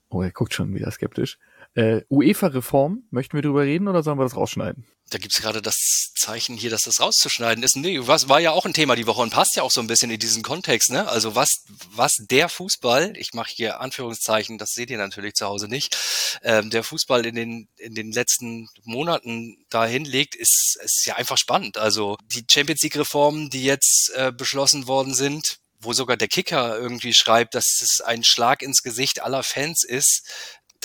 oh, er guckt schon wieder skeptisch. Äh, UEFA-Reform, möchten wir drüber reden oder sollen wir das rausschneiden? Da gibt's gerade das Zeichen hier, dass das rauszuschneiden ist. Nee, was war ja auch ein Thema die Woche und passt ja auch so ein bisschen in diesen Kontext, ne? Also was, was der Fußball, ich mache hier Anführungszeichen, das seht ihr natürlich zu Hause nicht, ähm, der Fußball in den, in den letzten Monaten da hinlegt, ist, ist ja einfach spannend. Also die Champions League-Reformen, die jetzt äh, beschlossen worden sind, wo sogar der Kicker irgendwie schreibt, dass es ein Schlag ins Gesicht aller Fans ist,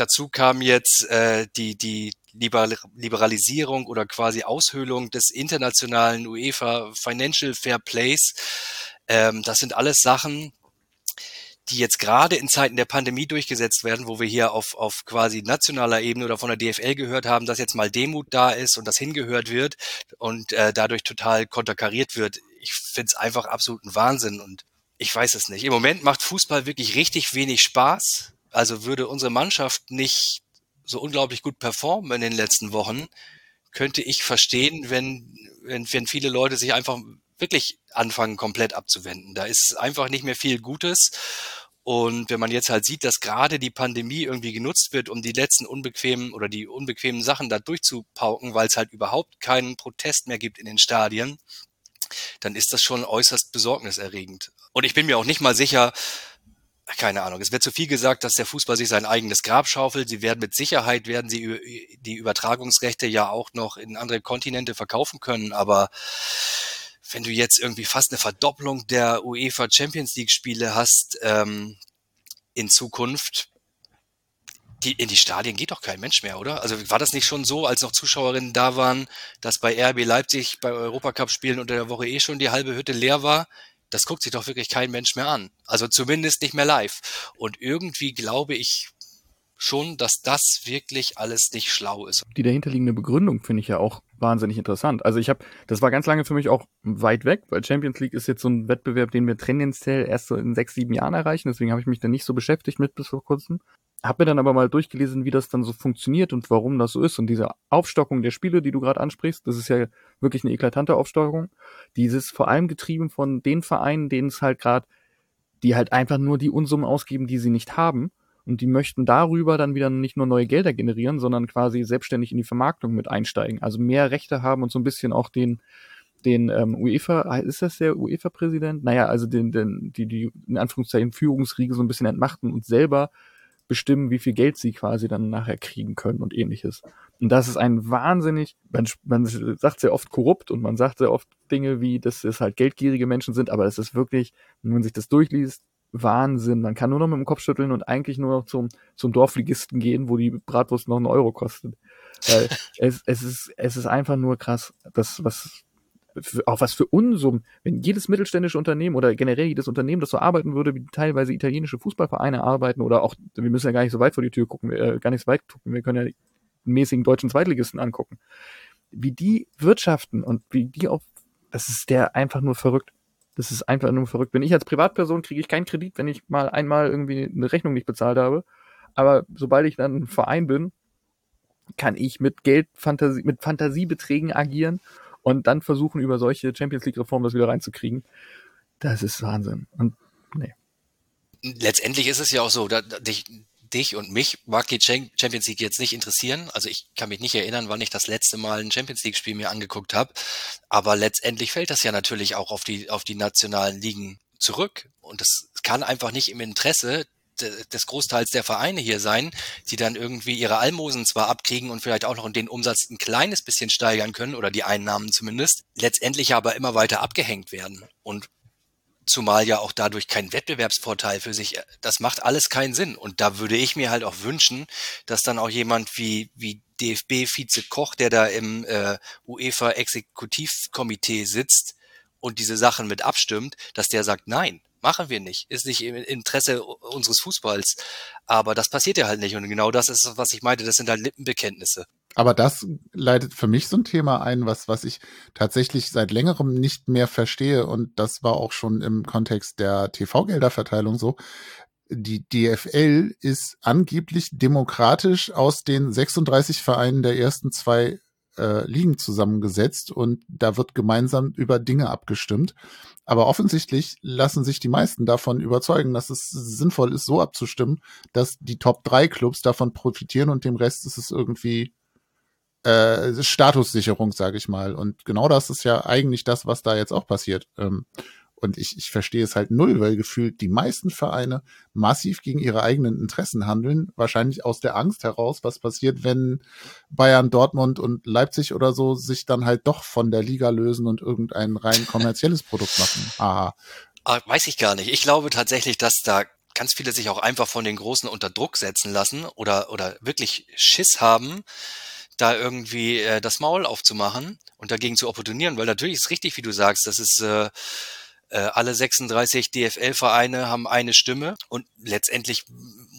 Dazu kam jetzt äh, die, die Liberalisierung oder quasi Aushöhlung des internationalen UEFA Financial Fair Plays. Ähm, das sind alles Sachen, die jetzt gerade in Zeiten der Pandemie durchgesetzt werden, wo wir hier auf, auf quasi nationaler Ebene oder von der DFL gehört haben, dass jetzt mal Demut da ist und das hingehört wird und äh, dadurch total konterkariert wird. Ich finde es einfach absoluten Wahnsinn und ich weiß es nicht. Im Moment macht Fußball wirklich richtig wenig Spaß. Also würde unsere Mannschaft nicht so unglaublich gut performen in den letzten Wochen, könnte ich verstehen, wenn, wenn, wenn viele Leute sich einfach wirklich anfangen, komplett abzuwenden. Da ist einfach nicht mehr viel Gutes. Und wenn man jetzt halt sieht, dass gerade die Pandemie irgendwie genutzt wird, um die letzten unbequemen oder die unbequemen Sachen da durchzupauken, weil es halt überhaupt keinen Protest mehr gibt in den Stadien, dann ist das schon äußerst besorgniserregend. Und ich bin mir auch nicht mal sicher, keine Ahnung, es wird zu viel gesagt, dass der Fußball sich sein eigenes Grab schaufelt. Sie werden mit Sicherheit, werden sie die Übertragungsrechte ja auch noch in andere Kontinente verkaufen können, aber wenn du jetzt irgendwie fast eine Verdopplung der UEFA Champions League Spiele hast ähm, in Zukunft, die, in die Stadien geht doch kein Mensch mehr, oder? Also war das nicht schon so, als noch Zuschauerinnen da waren, dass bei RB Leipzig bei Europacup-Spielen unter der Woche eh schon die halbe Hütte leer war? Das guckt sich doch wirklich kein Mensch mehr an. Also zumindest nicht mehr live. Und irgendwie glaube ich schon, dass das wirklich alles nicht schlau ist. Die dahinterliegende Begründung finde ich ja auch wahnsinnig interessant. Also ich habe, das war ganz lange für mich auch weit weg, weil Champions League ist jetzt so ein Wettbewerb, den wir tendenziell erst so in sechs, sieben Jahren erreichen. Deswegen habe ich mich da nicht so beschäftigt mit bis vor kurzem. Habe mir dann aber mal durchgelesen, wie das dann so funktioniert und warum das so ist. Und diese Aufstockung der Spiele, die du gerade ansprichst, das ist ja wirklich eine eklatante Aufstockung. Dieses vor allem getrieben von den Vereinen, denen es halt gerade, die halt einfach nur die Unsummen ausgeben, die sie nicht haben. Und die möchten darüber dann wieder nicht nur neue Gelder generieren, sondern quasi selbstständig in die Vermarktung mit einsteigen. Also mehr Rechte haben und so ein bisschen auch den, den ähm, UEFA, ist das der UEFA-Präsident? Naja, also den, den, die, die in Anführungszeichen Führungsriege so ein bisschen entmachten und selber bestimmen, wie viel Geld sie quasi dann nachher kriegen können und ähnliches. Und das ist ein wahnsinnig, man, man sagt sehr oft korrupt und man sagt sehr oft Dinge wie, dass es halt geldgierige Menschen sind, aber es ist wirklich, wenn man sich das durchliest, Wahnsinn. Man kann nur noch mit dem Kopf schütteln und eigentlich nur noch zum, zum Dorfligisten gehen, wo die Bratwurst noch einen Euro kostet. Weil es, es, ist, es ist einfach nur krass, das, was, auch was für Unsummen, wenn jedes mittelständische Unternehmen oder generell jedes Unternehmen, das so arbeiten würde, wie teilweise italienische Fußballvereine arbeiten oder auch, wir müssen ja gar nicht so weit vor die Tür gucken, äh, gar nicht so weit gucken, wir können ja den mäßigen deutschen Zweitligisten angucken. Wie die wirtschaften und wie die auch, das ist der einfach nur verrückt. Das ist einfach nur verrückt. Wenn ich als Privatperson kriege ich keinen Kredit, wenn ich mal einmal irgendwie eine Rechnung nicht bezahlt habe. Aber sobald ich dann ein Verein bin, kann ich mit Geld, Fantasie, mit Fantasiebeträgen agieren und dann versuchen, über solche Champions League-Reformen das wieder reinzukriegen. Das ist Wahnsinn. Und nee. Letztendlich ist es ja auch so, da, die, dich und mich mag die Champions League jetzt nicht interessieren. Also ich kann mich nicht erinnern, wann ich das letzte Mal ein Champions League Spiel mir angeguckt habe. Aber letztendlich fällt das ja natürlich auch auf die, auf die nationalen Ligen zurück. Und das kann einfach nicht im Interesse des Großteils der Vereine hier sein, die dann irgendwie ihre Almosen zwar abkriegen und vielleicht auch noch den Umsatz ein kleines bisschen steigern können oder die Einnahmen zumindest, letztendlich aber immer weiter abgehängt werden. Und zumal ja auch dadurch kein Wettbewerbsvorteil für sich, das macht alles keinen Sinn. Und da würde ich mir halt auch wünschen, dass dann auch jemand wie, wie DFB-Vize Koch, der da im äh, UEFA-Exekutivkomitee sitzt und diese Sachen mit abstimmt, dass der sagt, nein, machen wir nicht, ist nicht im Interesse unseres Fußballs. Aber das passiert ja halt nicht. Und genau das ist, was ich meinte, das sind halt Lippenbekenntnisse. Aber das leitet für mich so ein Thema ein, was, was ich tatsächlich seit längerem nicht mehr verstehe. Und das war auch schon im Kontext der TV-Gelderverteilung so. Die DFL ist angeblich demokratisch aus den 36 Vereinen der ersten zwei äh, Ligen zusammengesetzt und da wird gemeinsam über Dinge abgestimmt. Aber offensichtlich lassen sich die meisten davon überzeugen, dass es sinnvoll ist, so abzustimmen, dass die Top 3 Clubs davon profitieren und dem Rest ist es irgendwie äh, Statussicherung, sage ich mal. Und genau das ist ja eigentlich das, was da jetzt auch passiert. Ähm, und ich, ich verstehe es halt null, weil gefühlt die meisten Vereine massiv gegen ihre eigenen Interessen handeln. Wahrscheinlich aus der Angst heraus, was passiert, wenn Bayern, Dortmund und Leipzig oder so sich dann halt doch von der Liga lösen und irgendein rein kommerzielles Produkt machen. Aha. Ah, weiß ich gar nicht. Ich glaube tatsächlich, dass da ganz viele sich auch einfach von den Großen unter Druck setzen lassen oder, oder wirklich Schiss haben, da irgendwie äh, das Maul aufzumachen und dagegen zu opportunieren, weil natürlich ist richtig, wie du sagst, das ist äh, alle 36 DFL-Vereine haben eine Stimme und letztendlich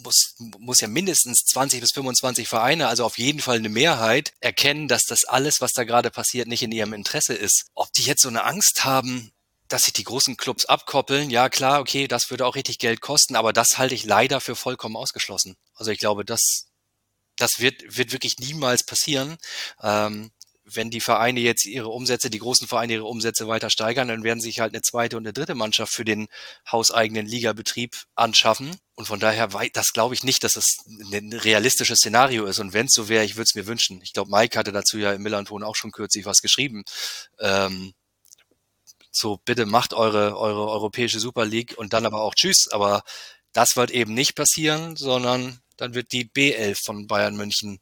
muss, muss ja mindestens 20 bis 25 Vereine, also auf jeden Fall eine Mehrheit, erkennen, dass das alles, was da gerade passiert, nicht in ihrem Interesse ist. Ob die jetzt so eine Angst haben, dass sich die großen Clubs abkoppeln, ja klar, okay, das würde auch richtig Geld kosten, aber das halte ich leider für vollkommen ausgeschlossen. Also ich glaube, das, das wird, wird wirklich niemals passieren. Ähm, wenn die Vereine jetzt ihre Umsätze, die großen Vereine ihre Umsätze weiter steigern, dann werden sich halt eine zweite und eine dritte Mannschaft für den hauseigenen Ligabetrieb anschaffen. Und von daher, das glaube ich nicht, dass das ein realistisches Szenario ist. Und wenn es so wäre, ich würde es mir wünschen. Ich glaube, Mike hatte dazu ja im Millanton auch schon kürzlich was geschrieben. Ähm, so, bitte macht eure, eure europäische Super League und dann aber auch Tschüss. Aber das wird eben nicht passieren, sondern dann wird die B11 von Bayern München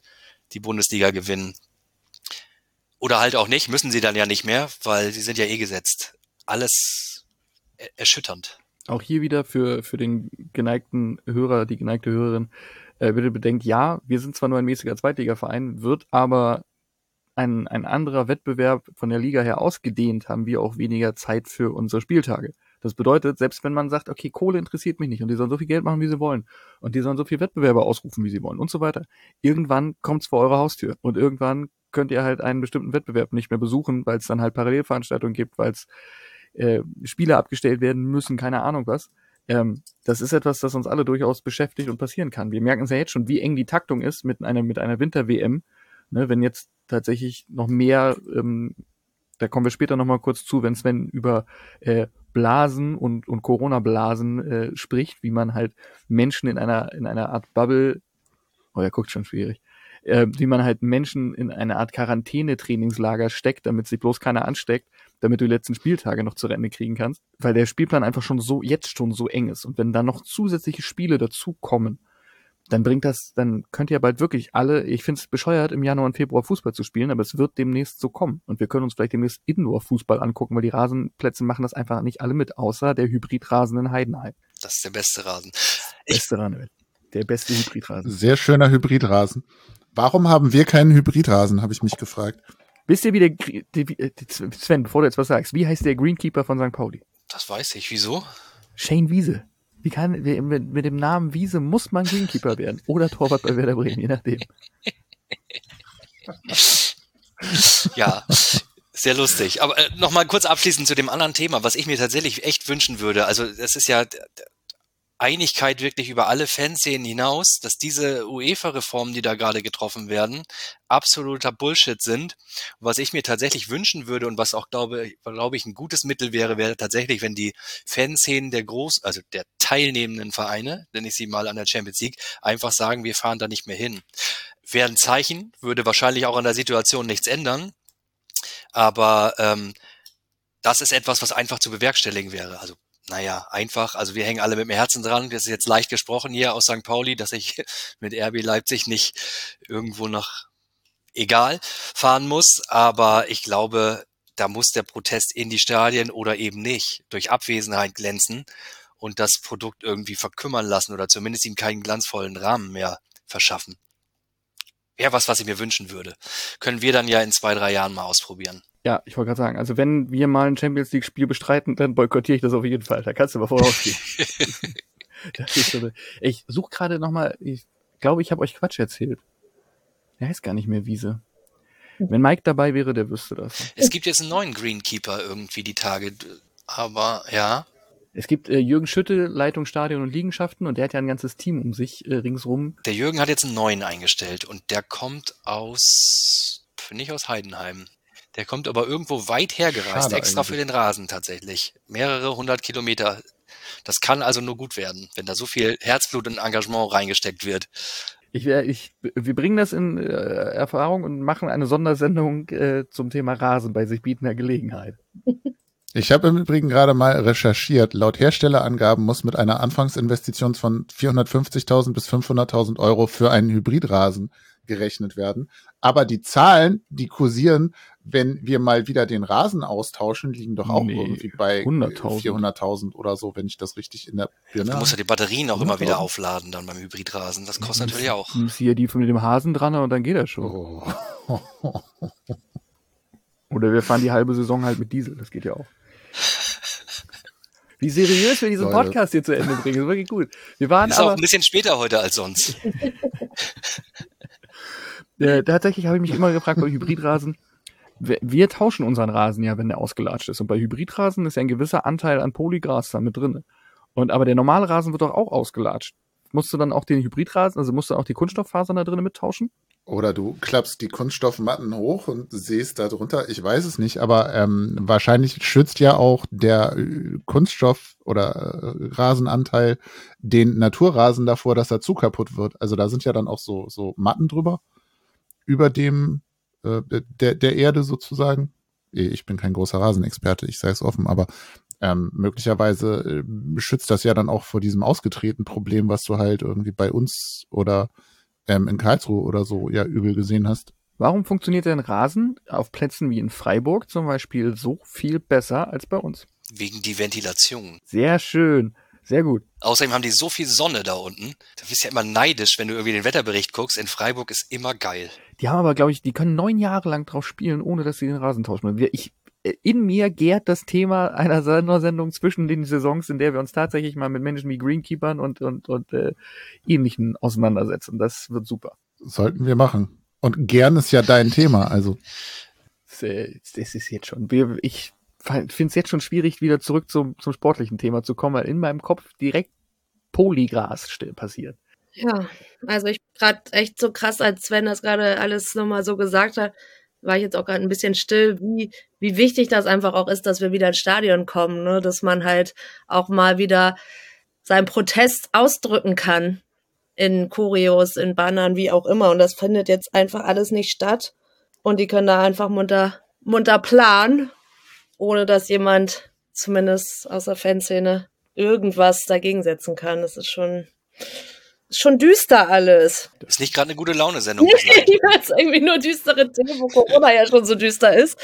die Bundesliga gewinnen. Oder halt auch nicht, müssen sie dann ja nicht mehr, weil sie sind ja eh gesetzt. Alles erschütternd. Auch hier wieder für, für den geneigten Hörer, die geneigte Hörerin, äh, bitte bedenkt, ja, wir sind zwar nur ein mäßiger Zweitligaverein, wird aber ein, ein anderer Wettbewerb von der Liga her ausgedehnt, haben wir auch weniger Zeit für unsere Spieltage. Das bedeutet, selbst wenn man sagt, okay, Kohle interessiert mich nicht und die sollen so viel Geld machen, wie sie wollen und die sollen so viel Wettbewerber ausrufen, wie sie wollen und so weiter, irgendwann kommt's vor eure Haustür und irgendwann könnt ihr halt einen bestimmten Wettbewerb nicht mehr besuchen, weil es dann halt Parallelveranstaltungen gibt, weil es äh, Spiele abgestellt werden müssen, keine Ahnung was. Ähm, das ist etwas, das uns alle durchaus beschäftigt und passieren kann. Wir merken es ja jetzt schon, wie eng die Taktung ist mit einer, mit einer Winter-WM. Ne, wenn jetzt tatsächlich noch mehr, ähm, da kommen wir später nochmal kurz zu, wenn Sven über äh, Blasen und, und Corona-Blasen äh, spricht, wie man halt Menschen in einer, in einer Art Bubble, oh, er guckt schon schwierig, äh, wie man halt Menschen in eine Art Quarantäne-Trainingslager steckt, damit sich bloß keiner ansteckt, damit du die letzten Spieltage noch zu Ende kriegen kannst, weil der Spielplan einfach schon so, jetzt schon so eng ist. Und wenn dann noch zusätzliche Spiele dazukommen, dann bringt das, dann könnt ihr bald wirklich alle, ich finde es bescheuert, im Januar und Februar Fußball zu spielen, aber es wird demnächst so kommen. Und wir können uns vielleicht demnächst Indoor-Fußball angucken, weil die Rasenplätze machen das einfach nicht alle mit, außer der Hybridrasen in Heidenheim. Das ist der beste Rasen. Ich, beste Rasen. Der beste Hybridrasen. Sehr schöner Hybridrasen. Warum haben wir keinen Hybridrasen, habe ich mich gefragt. Wisst ihr, wie der, die, die, Sven, bevor du jetzt was sagst, wie heißt der Greenkeeper von St. Pauli? Das weiß ich. Wieso? Shane Wiese. Wie kann, mit, mit dem Namen Wiese muss man Greenkeeper werden. Oder Torwart bei Werder Bremen, je nachdem. ja, sehr lustig. Aber äh, nochmal kurz abschließend zu dem anderen Thema, was ich mir tatsächlich echt wünschen würde. Also, das ist ja Einigkeit wirklich über alle Fanszenen hinaus, dass diese UEFA-Reformen, die da gerade getroffen werden, absoluter Bullshit sind. Was ich mir tatsächlich wünschen würde und was auch glaube, glaube ich ein gutes Mittel wäre, wäre tatsächlich, wenn die Fanszenen der Groß, also der teilnehmenden Vereine, nenne ich sie mal an der Champions League, einfach sagen, wir fahren da nicht mehr hin. Wäre ein Zeichen, würde wahrscheinlich auch an der Situation nichts ändern. Aber ähm, das ist etwas, was einfach zu bewerkstelligen wäre. Also naja, einfach, also wir hängen alle mit dem Herzen dran. Das ist jetzt leicht gesprochen hier aus St. Pauli, dass ich mit RB Leipzig nicht irgendwo nach egal fahren muss. Aber ich glaube, da muss der Protest in die Stadien oder eben nicht durch Abwesenheit glänzen und das Produkt irgendwie verkümmern lassen oder zumindest ihm keinen glanzvollen Rahmen mehr verschaffen. Wäre was, was ich mir wünschen würde. Können wir dann ja in zwei, drei Jahren mal ausprobieren. Ja, ich wollte gerade sagen, also wenn wir mal ein Champions League Spiel bestreiten, dann boykottiere ich das auf jeden Fall. Da kannst du mal vorausgehen. so ich suche gerade nochmal, ich glaube, ich habe euch Quatsch erzählt. Er heißt gar nicht mehr Wiese. Wenn Mike dabei wäre, der wüsste das. Es gibt jetzt einen neuen Greenkeeper irgendwie die Tage, aber ja. Es gibt äh, Jürgen Schütte, Leitung Stadion und Liegenschaften und der hat ja ein ganzes Team um sich äh, ringsrum. Der Jürgen hat jetzt einen neuen eingestellt und der kommt aus, nicht aus Heidenheim. Der kommt aber irgendwo weit hergereist, Schade extra eigentlich. für den Rasen tatsächlich. Mehrere hundert Kilometer. Das kann also nur gut werden, wenn da so viel Herzblut und Engagement reingesteckt wird. Ich, ich, wir bringen das in äh, Erfahrung und machen eine Sondersendung äh, zum Thema Rasen bei sich bietender Gelegenheit. Ich habe im Übrigen gerade mal recherchiert. Laut Herstellerangaben muss mit einer Anfangsinvestition von 450.000 bis 500.000 Euro für einen Hybridrasen gerechnet werden. Aber die Zahlen, die kursieren, wenn wir mal wieder den Rasen austauschen, liegen doch auch nee, irgendwie bei 400.000 oder so, wenn ich das richtig in der Birne Du musst ja die Batterien auch immer wieder aufladen dann beim Hybridrasen. Das kostet natürlich auch. Du hier die mit dem Hasen dran und dann geht das schon. Oh. Oder wir fahren die halbe Saison halt mit Diesel. Das geht ja auch. Wie seriös wir diesen Podcast hier zu Ende bringen. Das ist wirklich gut. Wir waren ist aber, auch ein bisschen später heute als sonst. äh, tatsächlich habe ich mich immer gefragt bei Hybridrasen, wir tauschen unseren Rasen ja, wenn der ausgelatscht ist. Und bei Hybridrasen ist ja ein gewisser Anteil an Polygras da mit drin. Und aber der normale Rasen wird doch auch ausgelatscht. Musst du dann auch den Hybridrasen, also musst du auch die Kunststofffasern da drinnen mittauschen? Oder du klappst die Kunststoffmatten hoch und siehst da drunter, ich weiß es nicht, aber ähm, wahrscheinlich schützt ja auch der äh, Kunststoff- oder äh, Rasenanteil den Naturrasen davor, dass er zu kaputt wird. Also da sind ja dann auch so, so Matten drüber, über dem äh, der, der Erde sozusagen. Eh, ich bin kein großer Rasenexperte, ich sage es offen, aber ähm, möglicherweise äh, schützt das ja dann auch vor diesem ausgetretenen Problem, was du halt irgendwie bei uns oder ähm, in Karlsruhe oder so ja übel gesehen hast. Warum funktioniert denn Rasen auf Plätzen wie in Freiburg zum Beispiel so viel besser als bei uns? Wegen die Ventilation. Sehr schön. Sehr gut. Außerdem haben die so viel Sonne da unten. Da bist du ja immer neidisch, wenn du irgendwie den Wetterbericht guckst. In Freiburg ist immer geil. Die haben aber, glaube ich, die können neun Jahre lang drauf spielen, ohne dass sie den Rasen tauschen. Ich, in mir gärt das Thema einer Sondersendung zwischen den Saisons, in der wir uns tatsächlich mal mit Menschen wie Greenkeepern und, und, und äh, ähnlichen auseinandersetzen. Das wird super. Sollten wir machen. Und gern ist ja dein Thema, also. Das, äh, das ist jetzt schon. Ich finde es jetzt schon schwierig, wieder zurück zum, zum sportlichen Thema zu kommen, weil in meinem Kopf direkt Polygras passiert. Ja, also ich gerade echt so krass, als Sven das gerade alles nochmal so gesagt hat, war ich jetzt auch gerade ein bisschen still, wie, wie wichtig das einfach auch ist, dass wir wieder ins Stadion kommen, ne? dass man halt auch mal wieder seinen Protest ausdrücken kann in Choreos, in Bannern, wie auch immer. Und das findet jetzt einfach alles nicht statt. Und die können da einfach munter, munter planen ohne dass jemand zumindest aus der Fanszene irgendwas dagegen setzen kann. Das ist schon, schon düster alles. Das ist nicht gerade eine gute Laune-Sendung. ja, es ist irgendwie nur düstere Themen, wo Corona ja schon so düster ist.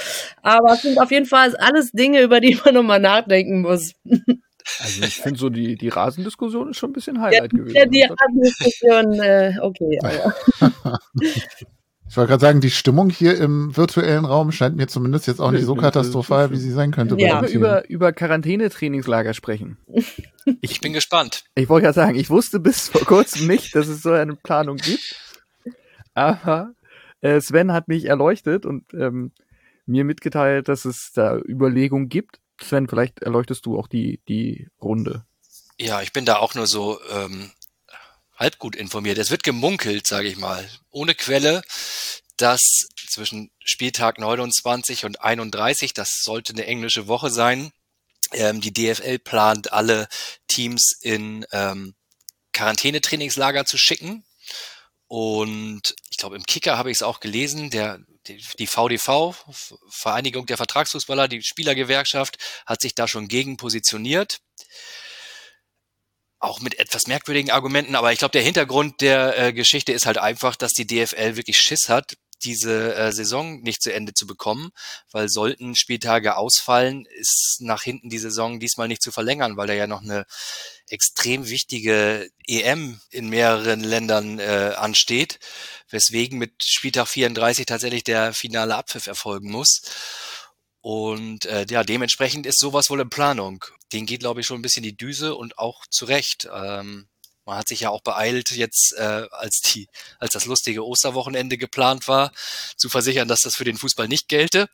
Aber es sind auf jeden Fall alles Dinge, über die man nochmal nachdenken muss. Also ich finde so, die, die Rasendiskussion ist schon ein bisschen Highlight ja, gewesen. Ja, die Rasendiskussion, äh, okay. Aber. Ich wollte gerade sagen, die Stimmung hier im virtuellen Raum scheint mir zumindest jetzt auch nicht so katastrophal, wie sie sein könnte. Ja, wir über, über Quarantänetrainingslager sprechen. Ich bin gespannt. Ich wollte gerade sagen, ich wusste bis vor kurzem nicht, dass es so eine Planung gibt. Aber äh, Sven hat mich erleuchtet und ähm, mir mitgeteilt, dass es da Überlegungen gibt. Sven, vielleicht erleuchtest du auch die, die Runde. Ja, ich bin da auch nur so ähm, halb gut informiert. Es wird gemunkelt, sage ich mal, ohne Quelle, dass zwischen Spieltag 29 und 31, das sollte eine englische Woche sein, ähm, die DFL plant, alle Teams in ähm, Quarantänetrainingslager zu schicken. Und ich glaube, im Kicker habe ich es auch gelesen, der, die, VDV, Vereinigung der Vertragsfußballer, die Spielergewerkschaft, hat sich da schon gegen positioniert auch mit etwas merkwürdigen Argumenten, aber ich glaube, der Hintergrund der äh, Geschichte ist halt einfach, dass die DFL wirklich Schiss hat, diese äh, Saison nicht zu Ende zu bekommen, weil sollten Spieltage ausfallen, ist nach hinten die Saison diesmal nicht zu verlängern, weil da ja noch eine extrem wichtige EM in mehreren Ländern äh, ansteht, weswegen mit Spieltag 34 tatsächlich der finale Abpfiff erfolgen muss. Und äh, ja, dementsprechend ist sowas wohl in Planung. Den geht, glaube ich, schon ein bisschen die Düse und auch zurecht. Ähm, man hat sich ja auch beeilt, jetzt äh, als die, als das lustige Osterwochenende geplant war, zu versichern, dass das für den Fußball nicht gelte.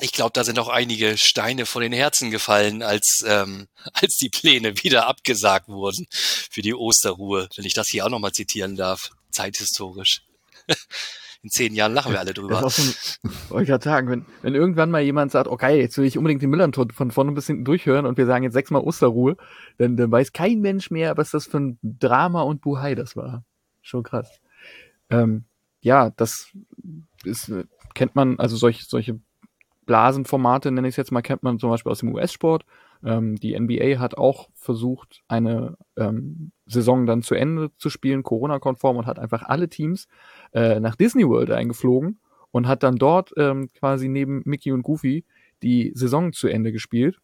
Ich glaube, da sind auch einige Steine von den Herzen gefallen, als, ähm, als die Pläne wieder abgesagt wurden für die Osterruhe, wenn ich das hier auch nochmal zitieren darf, zeithistorisch. in zehn Jahren lachen wir alle drüber. Das wollte ich gerade sagen, wenn, wenn irgendwann mal jemand sagt, okay, jetzt will ich unbedingt den Millanton von vorne bis hinten durchhören und wir sagen jetzt sechsmal Osterruhe, dann, dann weiß kein Mensch mehr, was das für ein Drama und Buhai das war. Schon krass. Ähm, ja, das ist, kennt man, also solche, solche Blasenformate, nenne ich es jetzt mal, kennt man zum Beispiel aus dem US-Sport. Ähm, die NBA hat auch versucht, eine ähm, Saison dann zu Ende zu spielen, Corona-konform, und hat einfach alle Teams äh, nach Disney World eingeflogen und hat dann dort ähm, quasi neben Mickey und Goofy die Saison zu Ende gespielt.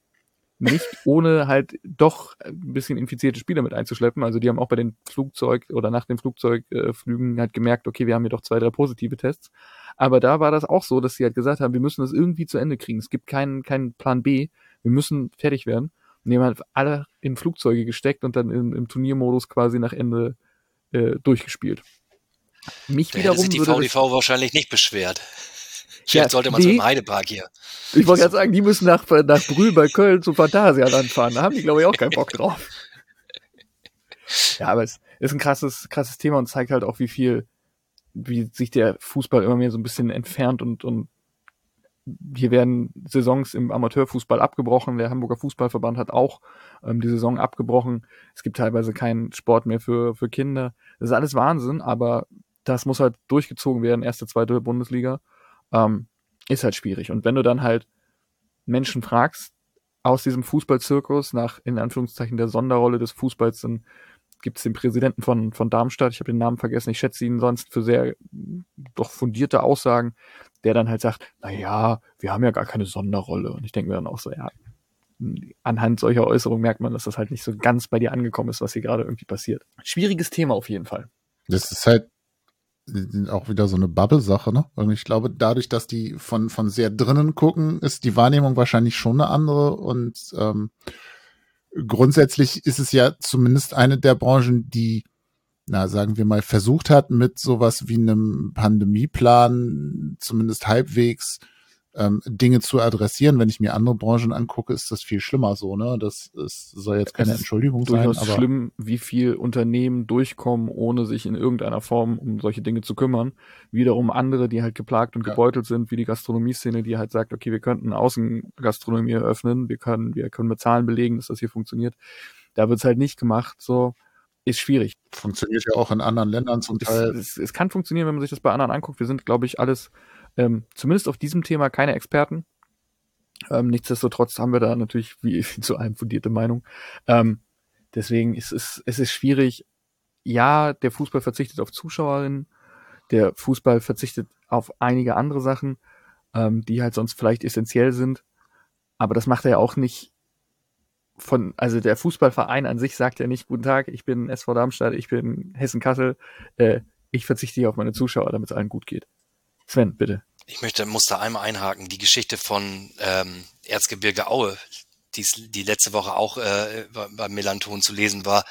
Nicht ohne halt doch ein bisschen infizierte Spieler mit einzuschleppen. Also die haben auch bei den Flugzeug oder nach den Flugzeugflügen halt gemerkt, okay, wir haben hier doch zwei, drei positive Tests. Aber da war das auch so, dass sie halt gesagt haben, wir müssen das irgendwie zu Ende kriegen. Es gibt keinen, keinen Plan B. Wir müssen fertig werden. Und die haben halt alle in Flugzeuge gesteckt und dann im, im Turniermodus quasi nach Ende äh, durchgespielt. Mich wiederum hätte sich die VDV wahrscheinlich nicht beschwert. Vielleicht ja, sollte man so im Heidepark hier. Ich wollte gerade sagen, die müssen nach, nach Brühl bei Köln zu Phantasialand fahren. Da haben die, glaube ich, auch keinen Bock drauf. Ja, aber es ist ein krasses, krasses Thema und zeigt halt auch, wie viel, wie sich der Fußball immer mehr so ein bisschen entfernt und, und hier werden Saisons im Amateurfußball abgebrochen. Der Hamburger Fußballverband hat auch ähm, die Saison abgebrochen. Es gibt teilweise keinen Sport mehr für, für Kinder. Das ist alles Wahnsinn, aber das muss halt durchgezogen werden, erste, zweite Bundesliga. Ähm, ist halt schwierig. Und wenn du dann halt Menschen fragst, aus diesem Fußballzirkus nach, in Anführungszeichen, der Sonderrolle des Fußballs, dann gibt es den Präsidenten von, von Darmstadt, ich habe den Namen vergessen, ich schätze ihn sonst für sehr doch fundierte Aussagen, der dann halt sagt, na ja, wir haben ja gar keine Sonderrolle. Und ich denke mir dann auch so, ja, anhand solcher Äußerungen merkt man, dass das halt nicht so ganz bei dir angekommen ist, was hier gerade irgendwie passiert. Schwieriges Thema auf jeden Fall. Das ist halt auch wieder so eine Bubble-Sache, ne? Und ich glaube, dadurch, dass die von, von sehr drinnen gucken, ist die Wahrnehmung wahrscheinlich schon eine andere. Und ähm, grundsätzlich ist es ja zumindest eine der Branchen, die, na, sagen wir mal, versucht hat, mit sowas wie einem Pandemieplan zumindest halbwegs ähm, Dinge zu adressieren. Wenn ich mir andere Branchen angucke, ist das viel schlimmer so, ne? Das ist, soll jetzt keine Entschuldigung sein. Es ist schlimm, wie viel Unternehmen durchkommen, ohne sich in irgendeiner Form um solche Dinge zu kümmern. Wiederum andere, die halt geplagt und ja. gebeutelt sind, wie die Gastronomie-Szene, die halt sagt, okay, wir könnten Außengastronomie eröffnen, wir können, wir können mit Zahlen belegen, dass das hier funktioniert. Da wird's halt nicht gemacht, so ist schwierig. Funktioniert ja auch in anderen Ländern zum Teil. Es, es, es kann funktionieren, wenn man sich das bei anderen anguckt. Wir sind, glaube ich, alles ähm, zumindest auf diesem Thema keine Experten. Ähm, nichtsdestotrotz haben wir da natürlich wie zu einem fundierte Meinung. Ähm, deswegen ist es, es ist schwierig. Ja, der Fußball verzichtet auf Zuschauerinnen. Der Fußball verzichtet auf einige andere Sachen, ähm, die halt sonst vielleicht essentiell sind. Aber das macht er ja auch nicht von, also der Fußballverein an sich sagt ja nicht, guten Tag, ich bin SV Darmstadt, ich bin Hessen-Kassel, äh, ich verzichte hier auf meine Zuschauer, damit es allen gut geht. Sven, bitte. Ich möchte, muss da einmal einhaken. Die Geschichte von ähm, Erzgebirge Aue, die, die letzte Woche auch äh, beim Melanton zu lesen war,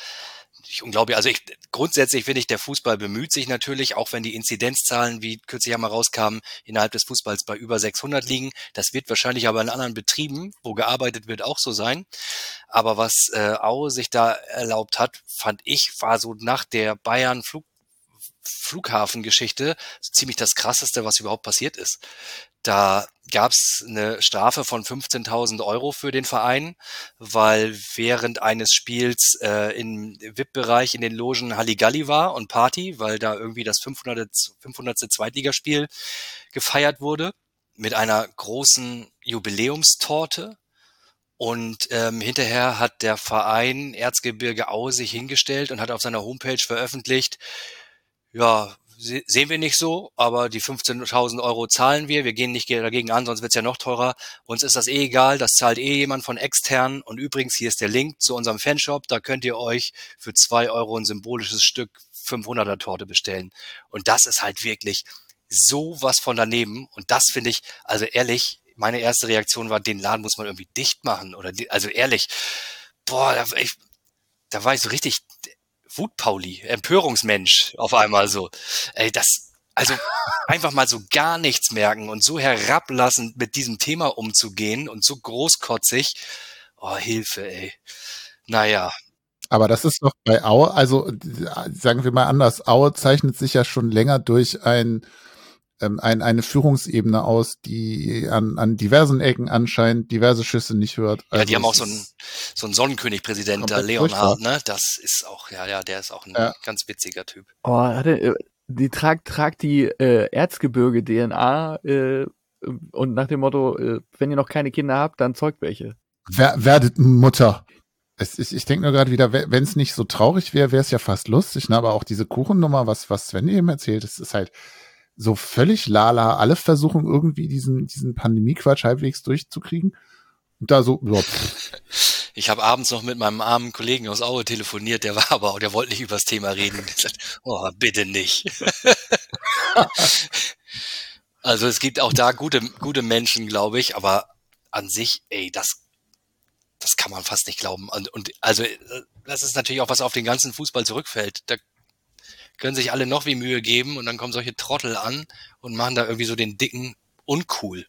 wirklich unglaublich. Also ich, grundsätzlich finde ich, der Fußball bemüht sich natürlich, auch wenn die Inzidenzzahlen, wie kürzlich einmal rauskamen, innerhalb des Fußballs bei über 600 liegen. Das wird wahrscheinlich aber in anderen Betrieben, wo gearbeitet wird, auch so sein. Aber was äh, Aue sich da erlaubt hat, fand ich, war so nach der Bayern Flug Flughafengeschichte ziemlich das krasseste, was überhaupt passiert ist. Da gab es eine Strafe von 15.000 Euro für den Verein, weil während eines Spiels äh, im VIP-Bereich in den Logen Halligalli war und Party, weil da irgendwie das 500. 500. Zweitligaspiel gefeiert wurde mit einer großen Jubiläumstorte. Und ähm, hinterher hat der Verein Erzgebirge Aue sich hingestellt und hat auf seiner Homepage veröffentlicht, ja, sehen wir nicht so, aber die 15.000 Euro zahlen wir. Wir gehen nicht dagegen an, sonst wird's ja noch teurer. Uns ist das eh egal, das zahlt eh jemand von extern. Und übrigens, hier ist der Link zu unserem Fanshop. Da könnt ihr euch für zwei Euro ein symbolisches Stück 500er Torte bestellen. Und das ist halt wirklich so was von daneben. Und das finde ich, also ehrlich, meine erste Reaktion war, den Laden muss man irgendwie dicht machen. Oder also ehrlich, boah, da, ich, da war ich so richtig Wutpauli, Empörungsmensch auf einmal so. Ey, das, also einfach mal so gar nichts merken und so herablassend mit diesem Thema umzugehen und so großkotzig. Oh, Hilfe, ey. Naja. Aber das ist doch bei Aue, also sagen wir mal anders, Aue zeichnet sich ja schon länger durch ein ähm, ein, eine Führungsebene aus, die an, an diversen Ecken anscheinend diverse Schüsse nicht hört. Also ja, die also haben auch so einen, so einen Sonnenkönig-Präsident, da Leonhard, ne? Das ist auch, ja, ja, der ist auch ein ja. ganz witziger Typ. Oh, hatte, äh, die tragt, tragt die äh, Erzgebirge-DNA äh, und nach dem Motto, äh, wenn ihr noch keine Kinder habt, dann zeugt welche. Wer, werdet Mutter. Es, ich ich denke nur gerade wieder, wenn es nicht so traurig wäre, wäre es ja fast lustig, ne? aber auch diese Kuchennummer, was, was Sven eben erzählt, das ist halt, so völlig lala. Alle versuchen irgendwie diesen, diesen Pandemie-Quatsch halbwegs durchzukriegen. Und da so, ja, Ich habe abends noch mit meinem armen Kollegen aus Aue telefoniert, der war aber, der wollte nicht über das Thema reden. Sagt, oh, bitte nicht. also es gibt auch da gute, gute Menschen, glaube ich, aber an sich, ey, das, das kann man fast nicht glauben. Und, und also das ist natürlich auch was auf den ganzen Fußball zurückfällt. Da können sich alle noch wie Mühe geben und dann kommen solche Trottel an und machen da irgendwie so den dicken uncool.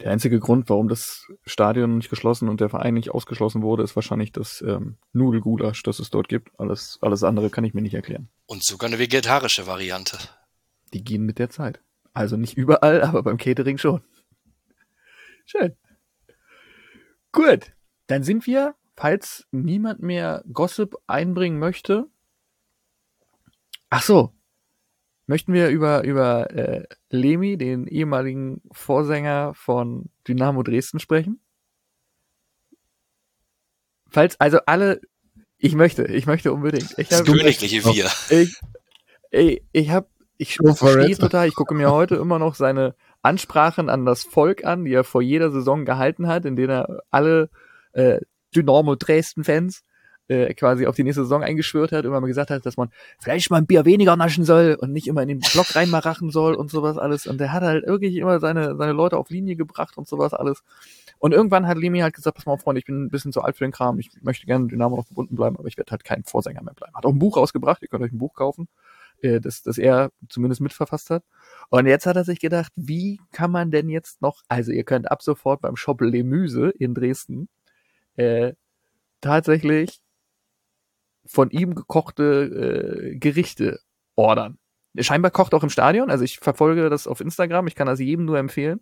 Der einzige Grund, warum das Stadion nicht geschlossen und der Verein nicht ausgeschlossen wurde, ist wahrscheinlich das ähm, Nudelgulasch, das es dort gibt. Alles, alles andere kann ich mir nicht erklären. Und sogar eine vegetarische Variante. Die gehen mit der Zeit. Also nicht überall, aber beim Catering schon. Schön. Gut. Dann sind wir, falls niemand mehr Gossip einbringen möchte, Ach so. Möchten wir über, über äh, Lemi, den ehemaligen Vorsänger von Dynamo Dresden, sprechen? Falls, also alle, ich möchte, ich möchte unbedingt. Ich das königliche Wir. Ich, ich, ich hab, ich stehe total, ich gucke mir heute immer noch seine Ansprachen an das Volk an, die er vor jeder Saison gehalten hat, in denen er alle äh, Dynamo Dresden-Fans äh, quasi auf die nächste Saison eingeschwört hat, immer mal gesagt hat, dass man vielleicht mal ein Bier weniger naschen soll und nicht immer in den Block reinmarachen soll und sowas alles. Und der hat halt wirklich immer seine, seine Leute auf Linie gebracht und sowas alles. Und irgendwann hat Lemi halt gesagt, pass mal, Freund, ich bin ein bisschen zu alt für den Kram, ich möchte gerne Dynamo noch verbunden bleiben, aber ich werde halt kein Vorsänger mehr bleiben. Hat auch ein Buch rausgebracht, ihr könnt euch ein Buch kaufen, äh, das, das er zumindest mitverfasst hat. Und jetzt hat er sich gedacht, wie kann man denn jetzt noch, also ihr könnt ab sofort beim Shop Lemüse in Dresden äh, tatsächlich von ihm gekochte äh, Gerichte ordern. Scheinbar kocht auch im Stadion, also ich verfolge das auf Instagram, ich kann das jedem nur empfehlen.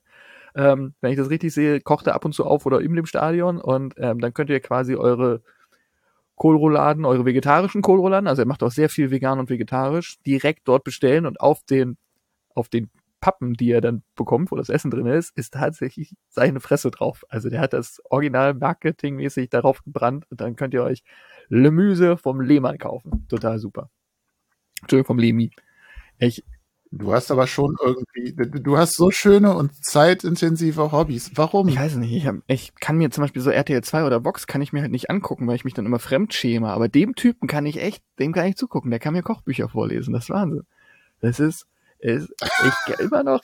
Ähm, wenn ich das richtig sehe, kocht er ab und zu auf oder in dem Stadion und ähm, dann könnt ihr quasi eure Kohlrouladen, eure vegetarischen Kohlrouladen, also er macht auch sehr viel vegan und vegetarisch, direkt dort bestellen und auf den, auf den Pappen, die er dann bekommt, wo das Essen drin ist, ist tatsächlich seine Fresse drauf. Also der hat das original marketingmäßig darauf gebrannt und dann könnt ihr euch Lemüse vom Lehmann kaufen. Total super. Entschuldigung, vom Lemi. Ich, Du hast aber schon irgendwie, du hast so schöne und zeitintensive Hobbys. Warum? Ich weiß nicht, ich, hab, ich kann mir zum Beispiel so RTL 2 oder Vox kann ich mir halt nicht angucken, weil ich mich dann immer fremd schäme. Aber dem Typen kann ich echt, dem kann ich zugucken. Der kann mir Kochbücher vorlesen. Das ist Wahnsinn. Das ist, ist ich immer noch